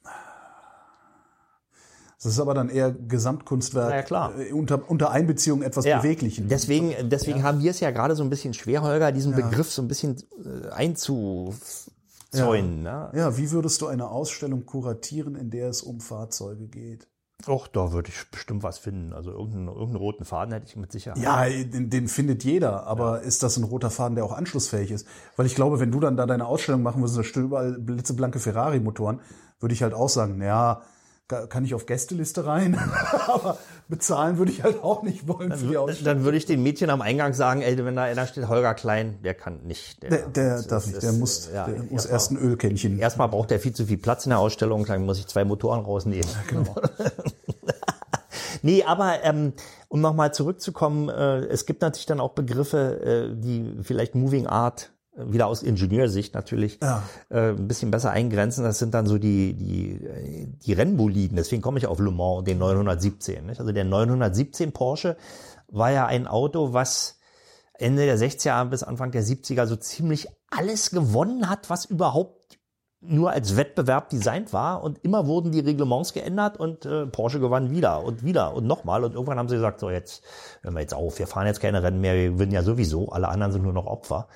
Speaker 1: Das ist aber dann eher Gesamtkunstwerk
Speaker 3: ja, klar.
Speaker 1: äh, unter, unter Einbeziehung etwas Beweglichen.
Speaker 3: Deswegen, deswegen haben wir es ja gerade so ein bisschen schwer, Holger, diesen Begriff so ein bisschen äh, einzuzäunen. Ne?
Speaker 1: Ja, wie würdest du eine Ausstellung kuratieren, in der es um Fahrzeuge geht?
Speaker 3: Och, da würde ich bestimmt was finden. Also irgendeinen, irgendeinen roten Faden hätte ich mit Sicherheit.
Speaker 1: Ja, den, den findet jeder, aber ist das ein roter Faden, der auch anschlussfähig ist? Weil ich glaube, wenn du dann da deine Ausstellung machen würdest, da stehen überall blitzeblanke Ferrari-Motoren, würde ich halt auch sagen, ja, Kann ich auf Gästeliste rein, aber bezahlen würde ich halt auch nicht wollen für die Ausstellung.
Speaker 3: Dann würde ich den Mädchen am Eingang sagen, ey, wenn da einer steht, Holger Klein, der kann nicht.
Speaker 1: Der, der
Speaker 3: das
Speaker 1: darf
Speaker 3: ist-
Speaker 1: nicht, der
Speaker 3: das-
Speaker 1: muss,
Speaker 3: ja,
Speaker 1: der muss erst ein Ölkännchen.
Speaker 3: Erstmal braucht er viel zu viel Platz in der Ausstellung, dann muss ich zwei Motoren rausnehmen.
Speaker 1: Genau.
Speaker 3: Nee, aber ähm, um nochmal zurückzukommen, äh, es gibt natürlich dann auch Begriffe, äh, die vielleicht Moving Art wieder aus Ingenieursicht natürlich
Speaker 1: Ja.
Speaker 3: äh, ein bisschen besser eingrenzen. Das sind dann so die die die Rennboliden. Deswegen komme ich auf Le Mans, den 917. Nicht? Also der 917 Porsche war ja ein Auto, was Ende der 60er bis Anfang der 70er so ziemlich alles gewonnen hat, was überhaupt nur als Wettbewerb designt war und immer wurden die Reglements geändert und äh, Porsche gewann wieder und wieder und nochmal und irgendwann haben sie gesagt, so jetzt hören wir jetzt auf, wir fahren jetzt keine Rennen mehr, wir gewinnen ja sowieso, alle anderen sind nur noch Opfer.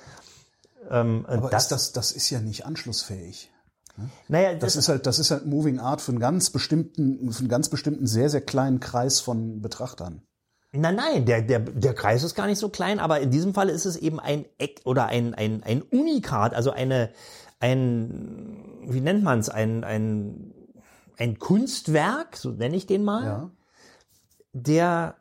Speaker 3: Ähm,
Speaker 1: Aber ist das, das ist ja nicht anschlussfähig.
Speaker 3: naja,
Speaker 1: Das ist halt, das ist halt Moving Art für einen ganz bestimmten, für einen ganz bestimmten sehr, sehr kleinen Kreis von Betrachtern.
Speaker 3: Nein, nein, der, der, der Kreis ist gar nicht so klein, aber in diesem Fall ist es eben ein Eck oder ein, ein, ein Unikat, also eine, ein, wie nennt man es, ein, ein, ein Kunstwerk, so nenne ich den mal,
Speaker 1: Ja.
Speaker 3: der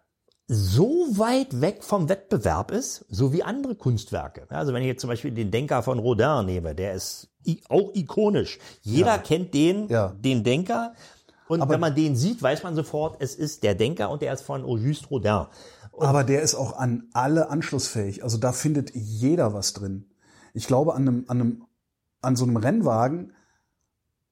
Speaker 3: so weit weg vom Wettbewerb ist, so wie andere Kunstwerke. Ja, Also wenn ich jetzt zum Beispiel den Denker von Rodin nehme, der ist auch ikonisch. Jeder kennt den,
Speaker 1: Ja.
Speaker 3: den Denker. Und wenn man den sieht, weiß man sofort, es ist der Denker und der ist von Auguste Rodin.
Speaker 1: Aber der ist auch an alle anschlussfähig. Also da findet jeder was drin. Ich glaube, an einem, an einem, an so einem Rennwagen,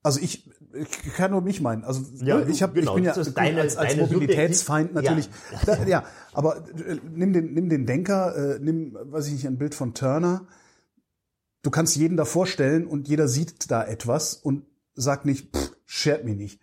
Speaker 1: also ich, ich kann nur mich meinen. Also
Speaker 3: Ja,
Speaker 1: ich,
Speaker 3: du-
Speaker 1: hab,
Speaker 3: genau,
Speaker 1: ich bin ja
Speaker 3: deine-
Speaker 1: als, als Mobilitätsfeind natürlich. Ja. ja, aber äh, nimm den, nimm den Denker, äh, nimm, weiß ich nicht, ein Bild von Turner. Du kannst jeden da vorstellen und jeder sieht da etwas und sagt nicht, pff, schert mich nicht.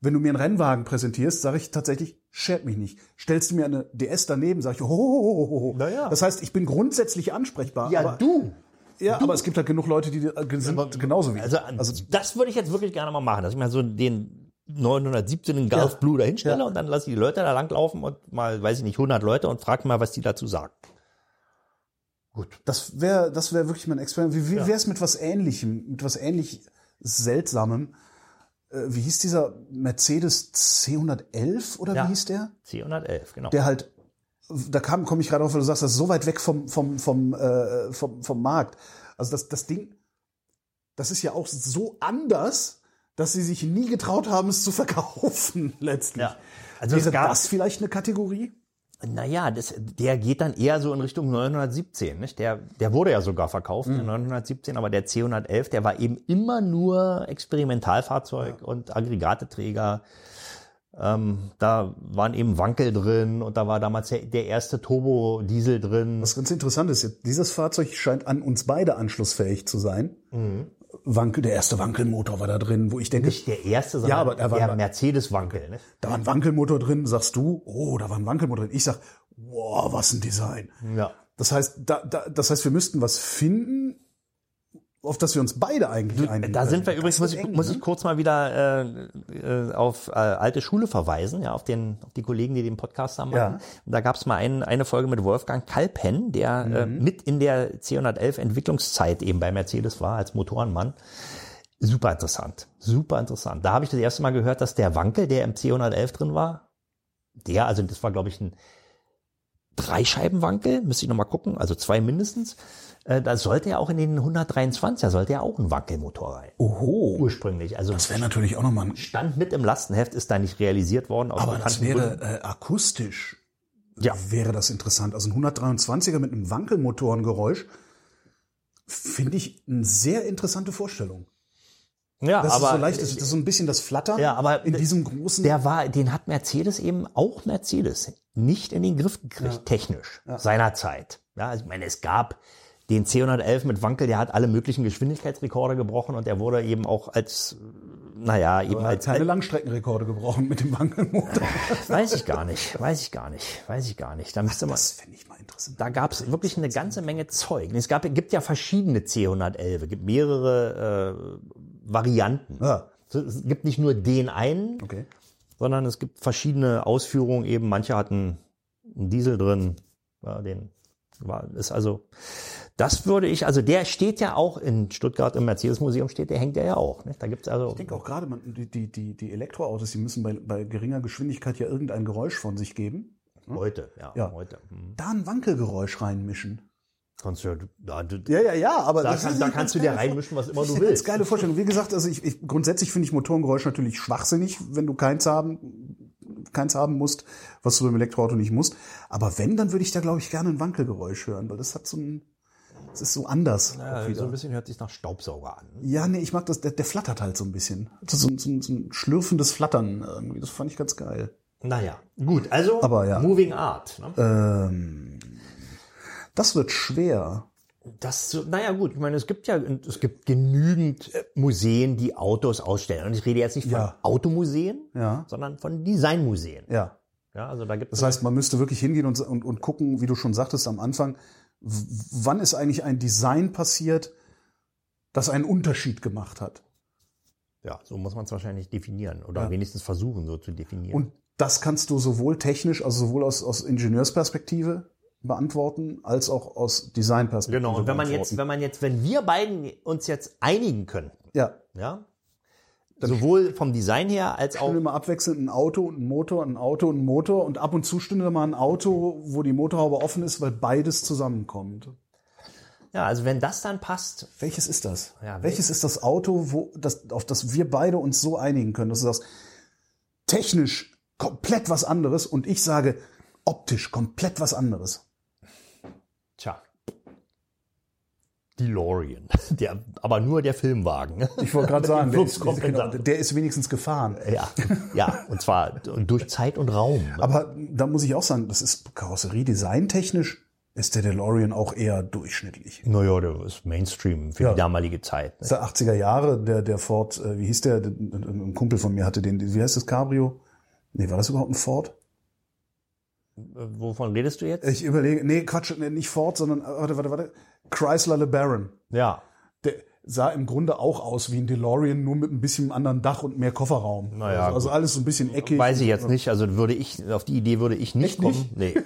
Speaker 1: Wenn du mir einen Rennwagen präsentierst, sage ich tatsächlich, schert mich nicht. Stellst du mir eine DS daneben, sage ich, ho, ho, ho, ho, ho.
Speaker 3: Naja.
Speaker 1: Das heißt, ich bin grundsätzlich ansprechbar. aber,
Speaker 3: du.
Speaker 1: Ja, aber es gibt halt genug Leute, die äh, sind genauso wie ich.
Speaker 3: Also, das würde ich jetzt wirklich gerne mal machen, dass ich mal so den 917 Golf
Speaker 1: Ja.
Speaker 3: Blue dahin stelle
Speaker 1: Ja.
Speaker 3: und dann lasse ich die Leute da langlaufen und mal, weiß ich nicht, 100 Leute und frage mal, was die dazu sagen. Gut.
Speaker 1: Das wäre das wäre wirklich mein Experiment. Wie, wie
Speaker 3: Ja.
Speaker 1: wäre es mit was Ähnlichem, mit was ähnlich Seltsamem? Äh, wie hieß dieser Mercedes C111 oder
Speaker 3: Ja.
Speaker 1: wie hieß der?
Speaker 3: C111, genau.
Speaker 1: Der halt, da kam, komme ich gerade auf, weil du sagst, das ist so weit weg vom, vom, vom, äh, vom, vom Markt. Also das, das Ding, das ist ja auch so anders, dass sie sich nie getraut haben, es zu verkaufen, letztlich.
Speaker 3: Ja. Also
Speaker 1: Wäre
Speaker 3: gab-
Speaker 1: das vielleicht eine Kategorie?
Speaker 3: Naja, das, der geht dann eher so in Richtung 917. Nicht? Der, der wurde ja sogar verkauft, der 917, aber der C111, der war eben immer nur Experimentalfahrzeug und Aggregateträger. Ähm, da waren eben Wankel drin und da war damals der, erste Turbo-Diesel drin.
Speaker 1: Was ganz interessant ist, dieses Fahrzeug scheint an uns beide anschlussfähig zu sein. Wankel, der erste Wankelmotor war da drin, wo ich denke,
Speaker 3: Nicht der erste, sondern
Speaker 1: Ja, aber er war-
Speaker 3: der Mercedes-Wankel. Ne?
Speaker 1: da war ein Wankelmotor drin, sagst du, oh, da war ein Wankelmotor drin. Ich sag, wow, was ein Design.
Speaker 3: Ja.
Speaker 1: Das heißt, da, da, das heißt, wir müssten was finden, auf das wir uns beide eigentlich einigen.
Speaker 3: Da sind wir übrigens, muss ich,
Speaker 1: eng,
Speaker 3: muss
Speaker 1: ne?
Speaker 3: ich kurz mal wieder äh, äh, auf äh, alte Schule verweisen, ja, auf, den, auf die Kollegen, die den Podcast haben.
Speaker 1: Ja.
Speaker 3: da gab es mal ein, eine Folge mit Wolfgang Kalpen, der äh,
Speaker 1: Mhm.
Speaker 3: mit in der C111 Entwicklungszeit eben bei Mercedes war, als Motorenmann. Super interessant, super interessant. Da habe ich das erste Mal gehört, dass der Wankel, der im C111 drin war, der, also das war glaube ich ein Dreischeibenwankel, müsste ich nochmal gucken, also zwei mindestens. Äh, da sollte er auch in den 123er, sollte er auch ein Wankelmotor rein.
Speaker 1: Oho,
Speaker 3: Ursprünglich. Also
Speaker 1: das wäre natürlich auch nochmal ein,
Speaker 3: stand mit im Lastenheft, ist da nicht realisiert worden.
Speaker 1: aber das wäre
Speaker 3: Gründen.
Speaker 1: äh, akustisch,
Speaker 3: Ja.
Speaker 1: wäre das interessant. Also ein 123er mit einem Wankelmotorengeräusch finde ich eine sehr interessante Vorstellung.
Speaker 3: Ja,
Speaker 1: Das
Speaker 3: aber
Speaker 1: ist so leicht, das ist so ein bisschen das Flattern
Speaker 3: Ja, aber
Speaker 1: in diesem großen.
Speaker 3: der war, den hat Mercedes eben auch Mercedes nicht in den Griff gekriegt, technisch, seinerzeit. Ja, also ich meine, es gab den C111 mit Wankel, der hat alle möglichen Geschwindigkeitsrekorde gebrochen und der wurde eben auch als, naja, eben als,
Speaker 1: keine Langstreckenrekorde gebrochen mit dem Wankelmotor.
Speaker 3: weiß ich gar nicht, weiß ich gar nicht, weiß ich gar nicht. Da müsste man,
Speaker 1: Das fände ich mal interessant.
Speaker 3: da gab es wirklich eine ganze Menge Zeug. Es gab, gibt ja verschiedene C111, es gibt mehrere äh, Varianten.
Speaker 1: Ja,
Speaker 3: Es gibt nicht nur den einen,
Speaker 1: okay.
Speaker 3: sondern es gibt verschiedene Ausführungen. Eben manche hatten einen Diesel drin, ja, den war ist also Das würde ich, also der steht ja auch in Stuttgart im Mercedes-Museum steht, der hängt der ja auch. Nicht? Da gibt's also.
Speaker 1: Ich denke auch gerade, man, die, die, die, die Elektroautos, die müssen bei, bei geringer Geschwindigkeit ja irgendein Geräusch von sich geben.
Speaker 3: Heute, ja,
Speaker 1: Ja.
Speaker 3: heute. Hm.
Speaker 1: Da ein Wankelgeräusch reinmischen.
Speaker 3: Kannst du, ja, du,
Speaker 1: Ja, ja, ja, aber
Speaker 3: da,
Speaker 1: das
Speaker 3: kann,
Speaker 1: ist
Speaker 3: da
Speaker 1: eine
Speaker 3: kannst du dir reinmischen, was immer
Speaker 1: Das
Speaker 3: du
Speaker 1: ist eine ganz
Speaker 3: willst.
Speaker 1: geile Vorstellung. Wie gesagt, also ich, ich grundsätzlich finde ich Motorengeräusch natürlich schwachsinnig, wenn du keins haben, keins haben musst, was du beim Elektroauto nicht musst. Aber wenn, dann würde ich da glaube ich gerne ein Wankelgeräusch hören, weil das hat so ein, das ist so anders.
Speaker 3: Ja, so ein bisschen hört sich nach Staubsauger an.
Speaker 1: Ja, nee, ich mag das, der, der flattert halt so ein bisschen. So, so, so, so ein schlürfendes Flattern irgendwie. Das fand ich ganz geil.
Speaker 3: Naja, gut, also
Speaker 1: Aber ja.
Speaker 3: Moving Art. Ne?
Speaker 1: Ähm, das wird schwer.
Speaker 3: Das, naja gut, ich meine, es gibt ja, es gibt genügend äh, Museen, die Autos ausstellen. Und ich rede jetzt nicht von
Speaker 1: Ja.
Speaker 3: Automuseen,
Speaker 1: Ja.
Speaker 3: sondern von Designmuseen.
Speaker 1: Ja.
Speaker 3: Ja, also da gibt es
Speaker 1: Das heißt, man müsste wirklich hingehen und, und, und gucken, wie du schon sagtest am Anfang, wann ist eigentlich ein Design passiert, das einen Unterschied gemacht hat.
Speaker 3: ja, so muss man es wahrscheinlich definieren oder
Speaker 1: Ja.
Speaker 3: wenigstens versuchen, so zu definieren.
Speaker 1: Und das kannst du sowohl technisch, also sowohl aus, aus Ingenieursperspektive beantworten, als auch aus Designperspektive.
Speaker 3: genau. Und wenn man jetzt, wenn man jetzt, wenn wir beiden uns jetzt einigen können,
Speaker 1: ja,
Speaker 3: ja, sowohl vom Design her als auch
Speaker 1: immer abwechselnd ein Auto und ein Motor, ein Auto und ein Motor und ab und zu stünde mal ein Auto, wo die Motorhaube offen ist, weil beides zusammenkommt.
Speaker 3: ja, also wenn das dann passt,
Speaker 1: Welches ist das?
Speaker 3: Ja,
Speaker 1: Welches ist das Auto, wo, das, auf das wir beide uns so einigen können? Das ist das technisch komplett was anderes und ich sage optisch komplett was anderes.
Speaker 3: tja. DeLorean. Der, aber nur der Filmwagen.
Speaker 1: Ich wollte gerade sagen, der ist, genau, der ist wenigstens gefahren.
Speaker 3: Ja, ja, und zwar durch Zeit und Raum.
Speaker 1: Aber da muss ich auch sagen, das ist Karosseriedesign technisch ist der DeLorean auch eher durchschnittlich.
Speaker 3: Naja, der ist Mainstream für
Speaker 1: Ja.
Speaker 3: die damalige Zeit.
Speaker 1: Das
Speaker 3: Ne?
Speaker 1: ist der 80er Jahre, der, der Ford, äh, wie hieß der, ein Kumpel von mir hatte den, wie heißt das Cabrio? Nee, war das überhaupt ein Ford?
Speaker 3: Wovon redest du jetzt?
Speaker 1: Ich überlege, nee, Quatsch, nee, nicht Ford, sondern, äh, warte, warte, warte, Chrysler LeBaron.
Speaker 3: Ja,
Speaker 1: Der sah im Grunde auch aus wie ein DeLorean, nur mit ein bisschen anderen Dach und mehr Kofferraum.
Speaker 3: Naja,
Speaker 1: also, also alles so ein bisschen eckig.
Speaker 3: weiß ich jetzt nicht. Also würde ich, auf die Idee würde ich nicht
Speaker 1: Echt
Speaker 3: kommen. Nee.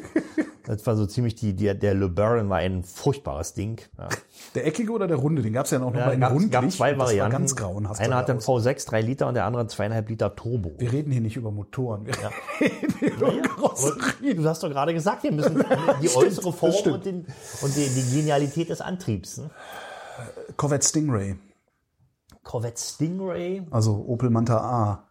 Speaker 3: Das war so ziemlich die, der, der LeBaron war ein furchtbares Ding. Ja.
Speaker 1: Der eckige oder der runde? Den gab es ja auch noch
Speaker 3: Ja,
Speaker 1: mal in
Speaker 3: gab,
Speaker 1: rundlich.
Speaker 3: gab zwei Varianten.
Speaker 1: ganz grauenhaft.
Speaker 3: Einer hat einen
Speaker 1: aus.
Speaker 3: V6 3 Liter und der andere zweieinhalb Liter Turbo.
Speaker 1: Wir reden hier nicht über Motoren. Wir reden hier über
Speaker 3: Aber
Speaker 1: Karosserien.
Speaker 3: Du hast doch gerade gesagt, wir müssen die
Speaker 1: Stimmt,
Speaker 3: äußere Form und, den, und die, die Genialität des Antriebs. Ne?
Speaker 1: Corvette Stingray,
Speaker 3: Corvette Stingray,
Speaker 1: also Opel Manta A.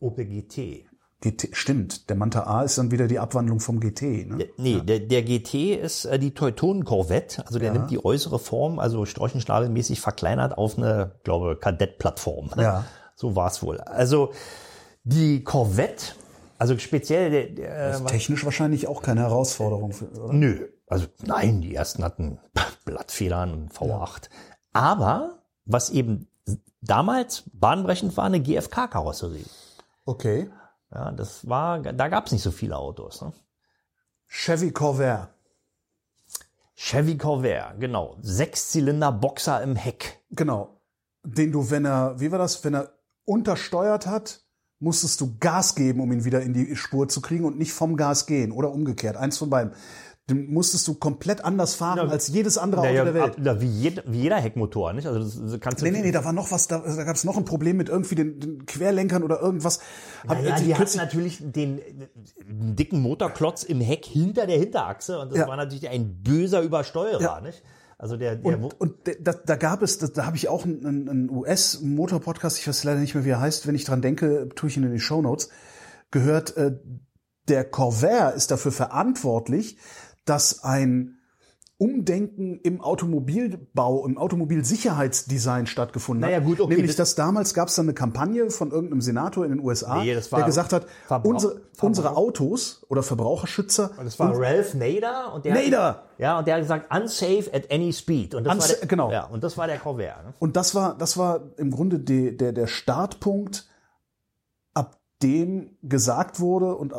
Speaker 3: Opel GT.
Speaker 1: GT, stimmt, der Manta A ist dann wieder die Abwandlung vom GT. Ne?
Speaker 3: Nee, der, der GT ist äh, die Teutonen Corvette. Also der nimmt die äußere Form, also storchenschnabelmäßig verkleinert auf eine, glaube Kadettplattform.
Speaker 1: Ja.
Speaker 3: So war's wohl. Also die Corvette, also speziell der, der
Speaker 1: Ist technisch wahrscheinlich auch keine Herausforderung. Für, oder?
Speaker 3: Nö, also nein, die ersten hatten Blattfedern und V8. Aber was eben damals bahnbrechend war, eine GFK-Karosserie.
Speaker 1: Okay.
Speaker 3: Ja, das war, da gab's nicht so viele Autos. Ne?
Speaker 1: Chevy Corvair.
Speaker 3: Chevy Corvair, genau. Sechszylinder Boxer im Heck.
Speaker 1: Genau. Den du, wenn er, wie war das, wenn er untersteuert hat, musstest du Gas geben, um ihn wieder in die Spur zu kriegen und nicht vom Gas gehen oder umgekehrt. Eins von beiden. Den musstest du komplett anders fahren als jedes andere Auto
Speaker 3: Naja,
Speaker 1: der Welt.
Speaker 3: na, wie, jed, wie jeder Heckmotor, nicht? Also das, das kannst du.
Speaker 1: Nee, nee, nee, da war noch was, da, da gab es noch ein Problem mit irgendwie den, den Querlenkern oder irgendwas. Hab-
Speaker 3: Naja, die hatten natürlich den, äh, dicken Motorklotz im Heck hinter der Hinterachse und das
Speaker 1: Ja.
Speaker 3: war natürlich ein böser Übersteuerer,
Speaker 1: Ja.
Speaker 3: nicht? Also der, der
Speaker 1: Und, und da, da gab es, da, da habe ich auch einen, einen- US-Motor-Podcast, ich weiß leider nicht mehr, wie er heißt, wenn ich dran denke, tue ich ihn in die Shownotes, gehört, äh, der Corvair ist dafür verantwortlich, dass ein Umdenken im Automobilbau, im Automobilsicherheitsdesign stattgefunden
Speaker 3: Naja,
Speaker 1: hat.
Speaker 3: gut, okay,
Speaker 1: Nämlich,
Speaker 3: das-
Speaker 1: dass damals gab es dann eine Kampagne von irgendeinem Senator in den USA,
Speaker 3: Nee,
Speaker 1: der gesagt hat,
Speaker 3: Verbrauch-
Speaker 1: unsere,
Speaker 3: Verbrauch-
Speaker 1: unsere Autos oder Verbraucherschützer,
Speaker 3: das war Ralph Nader und der
Speaker 1: Nader!
Speaker 3: ja und der hat gesagt unsafe at any speed und das
Speaker 1: Unsa-
Speaker 3: war der,
Speaker 1: genau.
Speaker 3: ja und das war der Corvair. Ne?
Speaker 1: Und das war, das war im Grunde die, der, der Startpunkt, seitdem gesagt wurde und äh,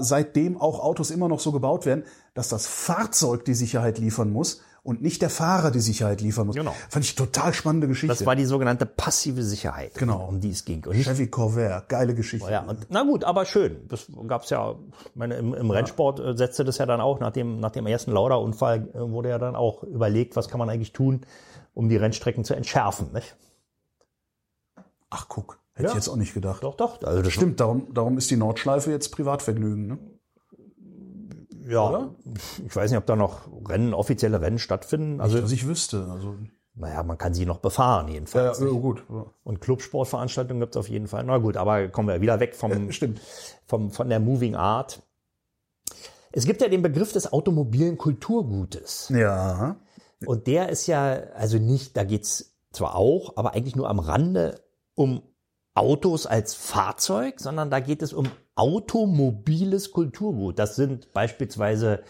Speaker 1: seitdem auch Autos immer noch so gebaut werden, dass das Fahrzeug die Sicherheit liefern muss und nicht der Fahrer die Sicherheit liefern muss.
Speaker 3: Genau.
Speaker 1: Fand ich total spannende Geschichte.
Speaker 3: Das war die sogenannte passive Sicherheit,
Speaker 1: Genau.
Speaker 3: um die es ging. Und
Speaker 1: Chevy Corvair, geile Geschichte.
Speaker 3: Ja, und, na gut, aber schön. Das gab's ja, ich meine, im, im Rennsport äh, setzte das ja dann auch, nach dem, nach dem ersten Lauda-Unfall äh, wurde ja dann auch überlegt, was kann man eigentlich tun, um die Rennstrecken zu entschärfen. Nicht?
Speaker 1: Ach guck, hätte
Speaker 3: Ja.
Speaker 1: ich jetzt auch nicht gedacht.
Speaker 3: Doch, doch. Also das
Speaker 1: Stimmt, darum, darum ist die Nordschleife jetzt Privatvergnügen. Ne?
Speaker 3: Ja, ich weiß nicht, ob da noch Rennen, offizielle Rennen stattfinden.
Speaker 1: Also,
Speaker 3: Also,
Speaker 1: dass ich wüsste. Also,
Speaker 3: naja, man kann sie noch befahren jedenfalls.
Speaker 1: ja, ja, gut.
Speaker 3: Und Clubsportveranstaltungen gibt's auf jeden Fall. Na gut, aber kommen wir wieder weg vom,
Speaker 1: Stimmt.
Speaker 3: vom, von der Moving Art. Es gibt ja den Begriff des automobilen Kulturgutes.
Speaker 1: Ja.
Speaker 3: Und der ist ja, also nicht, da geht's zwar auch, aber eigentlich nur am Rande um Autos als Fahrzeug, sondern da geht es um automobiles Kulturgut. Das sind beispielsweise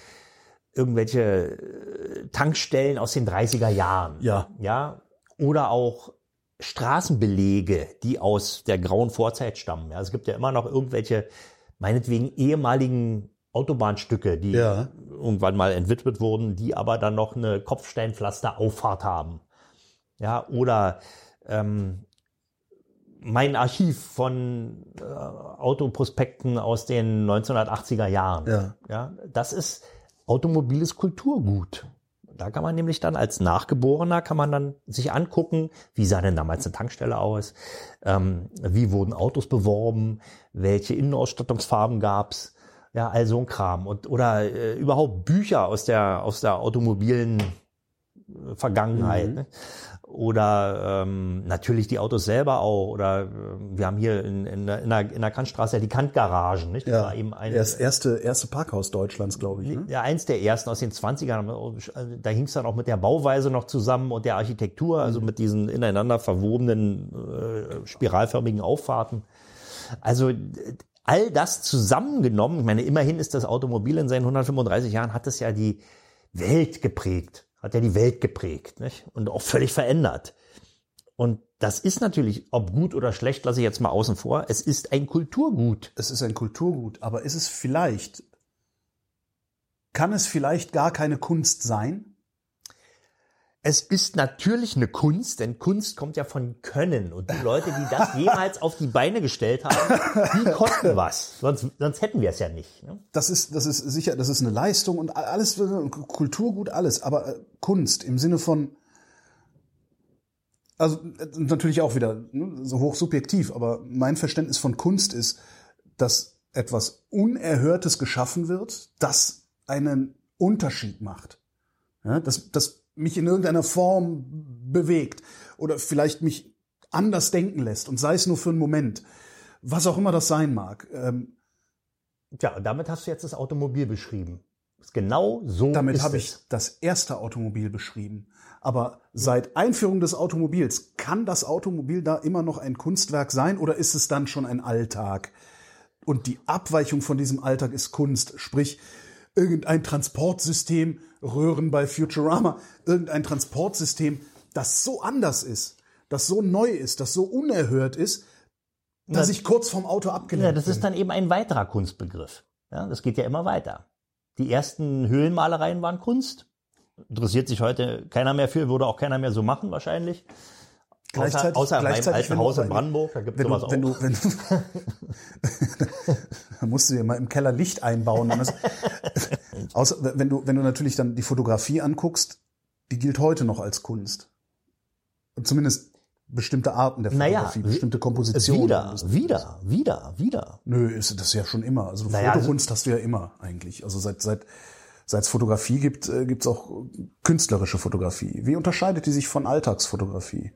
Speaker 3: irgendwelche äh, Tankstellen aus den 30er Jahren.
Speaker 1: Ja.
Speaker 3: Ja. Oder auch Straßenbelege, die aus der grauen Vorzeit stammen. Ja, es gibt ja immer noch irgendwelche, meinetwegen ehemaligen Autobahnstücke, die
Speaker 1: Ja.
Speaker 3: irgendwann mal entwidmet wurden, die aber dann noch eine Kopfsteinpflaster-Auffahrt haben. Ja, oder ähm, mein Archiv von äh, Autoprospekten aus den 1980er Jahren.
Speaker 1: Ja.
Speaker 3: Ja, das ist automobiles Kulturgut. Da kann man nämlich dann als Nachgeborener kann man dann sich angucken, wie sah denn damals eine Tankstelle aus, ähm, wie wurden Autos beworben, welche Innenausstattungsfarben gab's, ja, all so ein Kram und oder äh, überhaupt Bücher aus der aus der automobilen äh, Vergangenheit.
Speaker 1: Mhm.
Speaker 3: Ne? Oder ähm, natürlich die Autos selber auch. Oder äh, wir haben hier in, in, der- in, der, in der Kantstraße ja die Kantgaragen. Nicht? Das
Speaker 1: Ja.
Speaker 3: war eben ein,
Speaker 1: Das erste, erste Parkhaus Deutschlands, glaube ich. Ne?
Speaker 3: ja, eins der ersten aus den 20ern. Also Da hing es dann auch mit der Bauweise noch zusammen und der Architektur, also mit diesen ineinander verwobenen äh, spiralförmigen Auffahrten. Also all das zusammengenommen, ich meine, immerhin ist das Automobil in seinen 135 Jahren, hat es ja die Welt geprägt, hat ja die Welt geprägt nicht? und auch völlig verändert. Und das ist natürlich, ob gut oder schlecht, lasse ich jetzt mal außen vor, es ist ein Kulturgut.
Speaker 1: Es ist ein Kulturgut, aber ist es vielleicht, kann es vielleicht gar keine Kunst sein?
Speaker 3: Es ist natürlich eine Kunst, denn Kunst kommt ja von Können. Und die Leute, die das jemals auf die Beine gestellt haben, die konnten was. Sonst, sonst hätten wir es ja nicht. Ne?
Speaker 1: Das ist, das ist sicher, das ist eine Leistung und alles, Kulturgut, alles, aber äh, Kunst im Sinne von, also äh, natürlich auch wieder ne, so hoch subjektiv, aber mein Verständnis von Kunst ist, dass etwas Unerhörtes geschaffen wird, das einen Unterschied macht. Ja, dass, dass mich in irgendeiner Form bewegt oder vielleicht mich anders denken lässt und sei es nur für einen Moment. Was auch immer das sein mag. Ähm,
Speaker 3: Tja, und damit hast du jetzt das Automobil beschrieben. Genau so
Speaker 1: Damit habe ich das erste Automobil beschrieben. Aber seit Einführung des Automobils, kann das Automobil da immer noch ein Kunstwerk sein oder ist es dann schon ein Alltag? Und die Abweichung von diesem Alltag ist Kunst. Sprich, irgendein Transportsystem, Röhren bei Futurama, irgendein Transportsystem, das so anders ist, das so neu ist, das so unerhört ist, dass
Speaker 3: Na,
Speaker 1: ich kurz vom Auto abgelenkt
Speaker 3: Ja, das
Speaker 1: bin.
Speaker 3: ist dann eben ein weiterer Kunstbegriff. Ja, das geht ja immer weiter. Die ersten Höhlenmalereien waren Kunst. Interessiert sich heute keiner mehr für, würde auch keiner mehr so machen wahrscheinlich. Außer,
Speaker 1: Gleichzeitig-
Speaker 3: außer in meinem
Speaker 1: gleichzeitig,
Speaker 3: alten
Speaker 1: wenn du
Speaker 3: Haus in Brandenburg, da gibt es sowas auch.
Speaker 1: wenn du, wenn du, da musst du dir mal im Keller Licht einbauen. Das, außer, wenn du, wenn du natürlich dann die Fotografie anguckst, die gilt heute noch als Kunst. Zumindest bestimmte Arten der
Speaker 3: Naja,
Speaker 1: Fotografie,
Speaker 3: wie-
Speaker 1: bestimmte Kompositionen.
Speaker 3: wieder, wieder, wieder, wieder.
Speaker 1: Nö, ist das ja schon immer. Also
Speaker 3: Naja,
Speaker 1: Fotokunst hast du ja immer eigentlich. Also seit seit seit es Fotografie gibt, äh, gibt's auch künstlerische Fotografie. Wie unterscheidet die sich von Alltagsfotografie?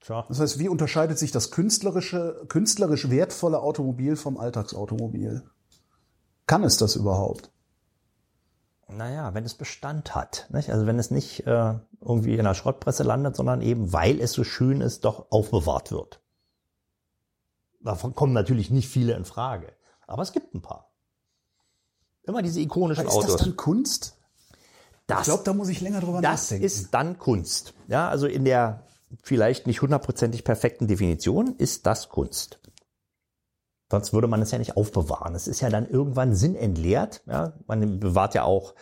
Speaker 3: Tja.
Speaker 1: Das heißt, wie unterscheidet sich das künstlerische, künstlerisch wertvolle Automobil vom Alltagsautomobil? Kann es das überhaupt?
Speaker 3: Naja, wenn es Bestand hat. Nicht? Also wenn es nicht äh, irgendwie in der Schrottpresse landet, sondern eben, weil es so schön ist, doch aufbewahrt wird. Davon kommen natürlich nicht viele in Frage. Aber es gibt ein paar. Immer diese ikonischen
Speaker 1: Ist
Speaker 3: Autos.
Speaker 1: das dann Kunst?
Speaker 3: Das,
Speaker 1: Ich glaube, da muss ich länger drüber
Speaker 3: das
Speaker 1: nachdenken.
Speaker 3: ist dann Kunst. Ja, also in der vielleicht nicht hundertprozentig perfekten Definition ist das Kunst. Sonst würde man es ja nicht aufbewahren. Es ist ja dann irgendwann sinnentleert. Ja? Man bewahrt ja auch,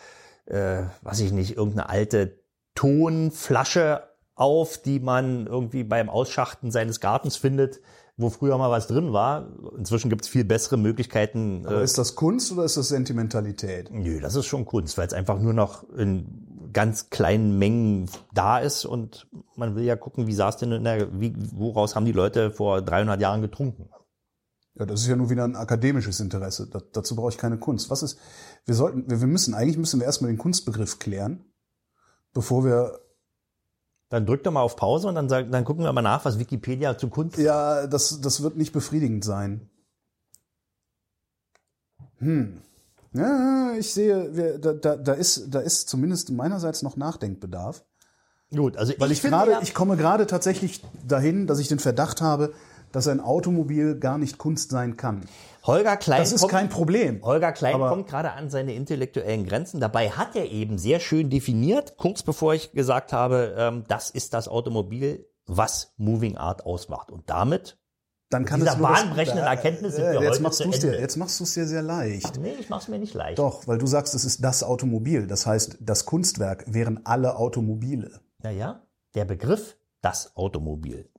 Speaker 3: äh, weiß ich nicht, irgendeine alte Tonflasche auf, die man irgendwie beim Ausschachten seines Gartens findet, wo früher mal was drin war. Inzwischen gibt es viel bessere Möglichkeiten.
Speaker 1: Aber ist das Kunst oder ist das Sentimentalität?
Speaker 3: Nö, das ist schon Kunst, weil es einfach nur noch in ganz kleinen Mengen da ist und man will ja gucken, wie es denn in der, wie, woraus haben die Leute vor 300 Jahren getrunken?
Speaker 1: Ja, das ist ja nur wieder ein akademisches Interesse. Da, dazu brauche ich keine Kunst. Was ist, wir sollten, wir, wir müssen, eigentlich müssen wir erstmal den Kunstbegriff klären, bevor wir
Speaker 3: dann drück doch mal auf Pause und dann, sag, dann gucken wir mal nach, was Wikipedia zu Kunst.
Speaker 1: Ja, das, das wird nicht befriedigend sein. Hm. Ja, ich sehe, wir, da, da, da, ist, da ist zumindest meinerseits noch Nachdenkbedarf.
Speaker 3: Gut, also
Speaker 1: Weil ich, gerade,
Speaker 3: ja-
Speaker 1: ich komme gerade tatsächlich dahin, dass ich den Verdacht habe, dass ein Automobil gar nicht Kunst sein kann.
Speaker 3: Holger Klein
Speaker 1: Das ist
Speaker 3: kommt,
Speaker 1: kein Problem.
Speaker 3: Holger Klein kommt gerade an seine intellektuellen Grenzen. Dabei hat er eben sehr schön definiert, kurz bevor ich gesagt habe, ähm, das ist das Automobil, was Moving Art ausmacht. Und damit,
Speaker 1: Dann kann
Speaker 3: dieser bahnbrechenden
Speaker 1: da-
Speaker 3: Erkenntnis sind
Speaker 1: äh, jetzt machst du's dir. Jetzt machst du es dir sehr leicht.
Speaker 3: nee, ich mach's mir nicht leicht.
Speaker 1: Doch, weil du sagst, es ist das Automobil. Das heißt, das Kunstwerk wären alle Automobile.
Speaker 3: Naja, der Begriff, das Automobil.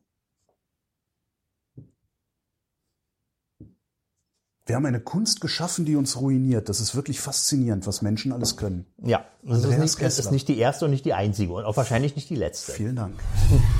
Speaker 1: Wir haben eine Kunst geschaffen, die uns ruiniert. Das ist wirklich faszinierend, was Menschen alles können.
Speaker 3: Ja, das ist, nicht, das ist nicht die erste und nicht die einzige und auch wahrscheinlich nicht die letzte.
Speaker 1: Vielen Dank.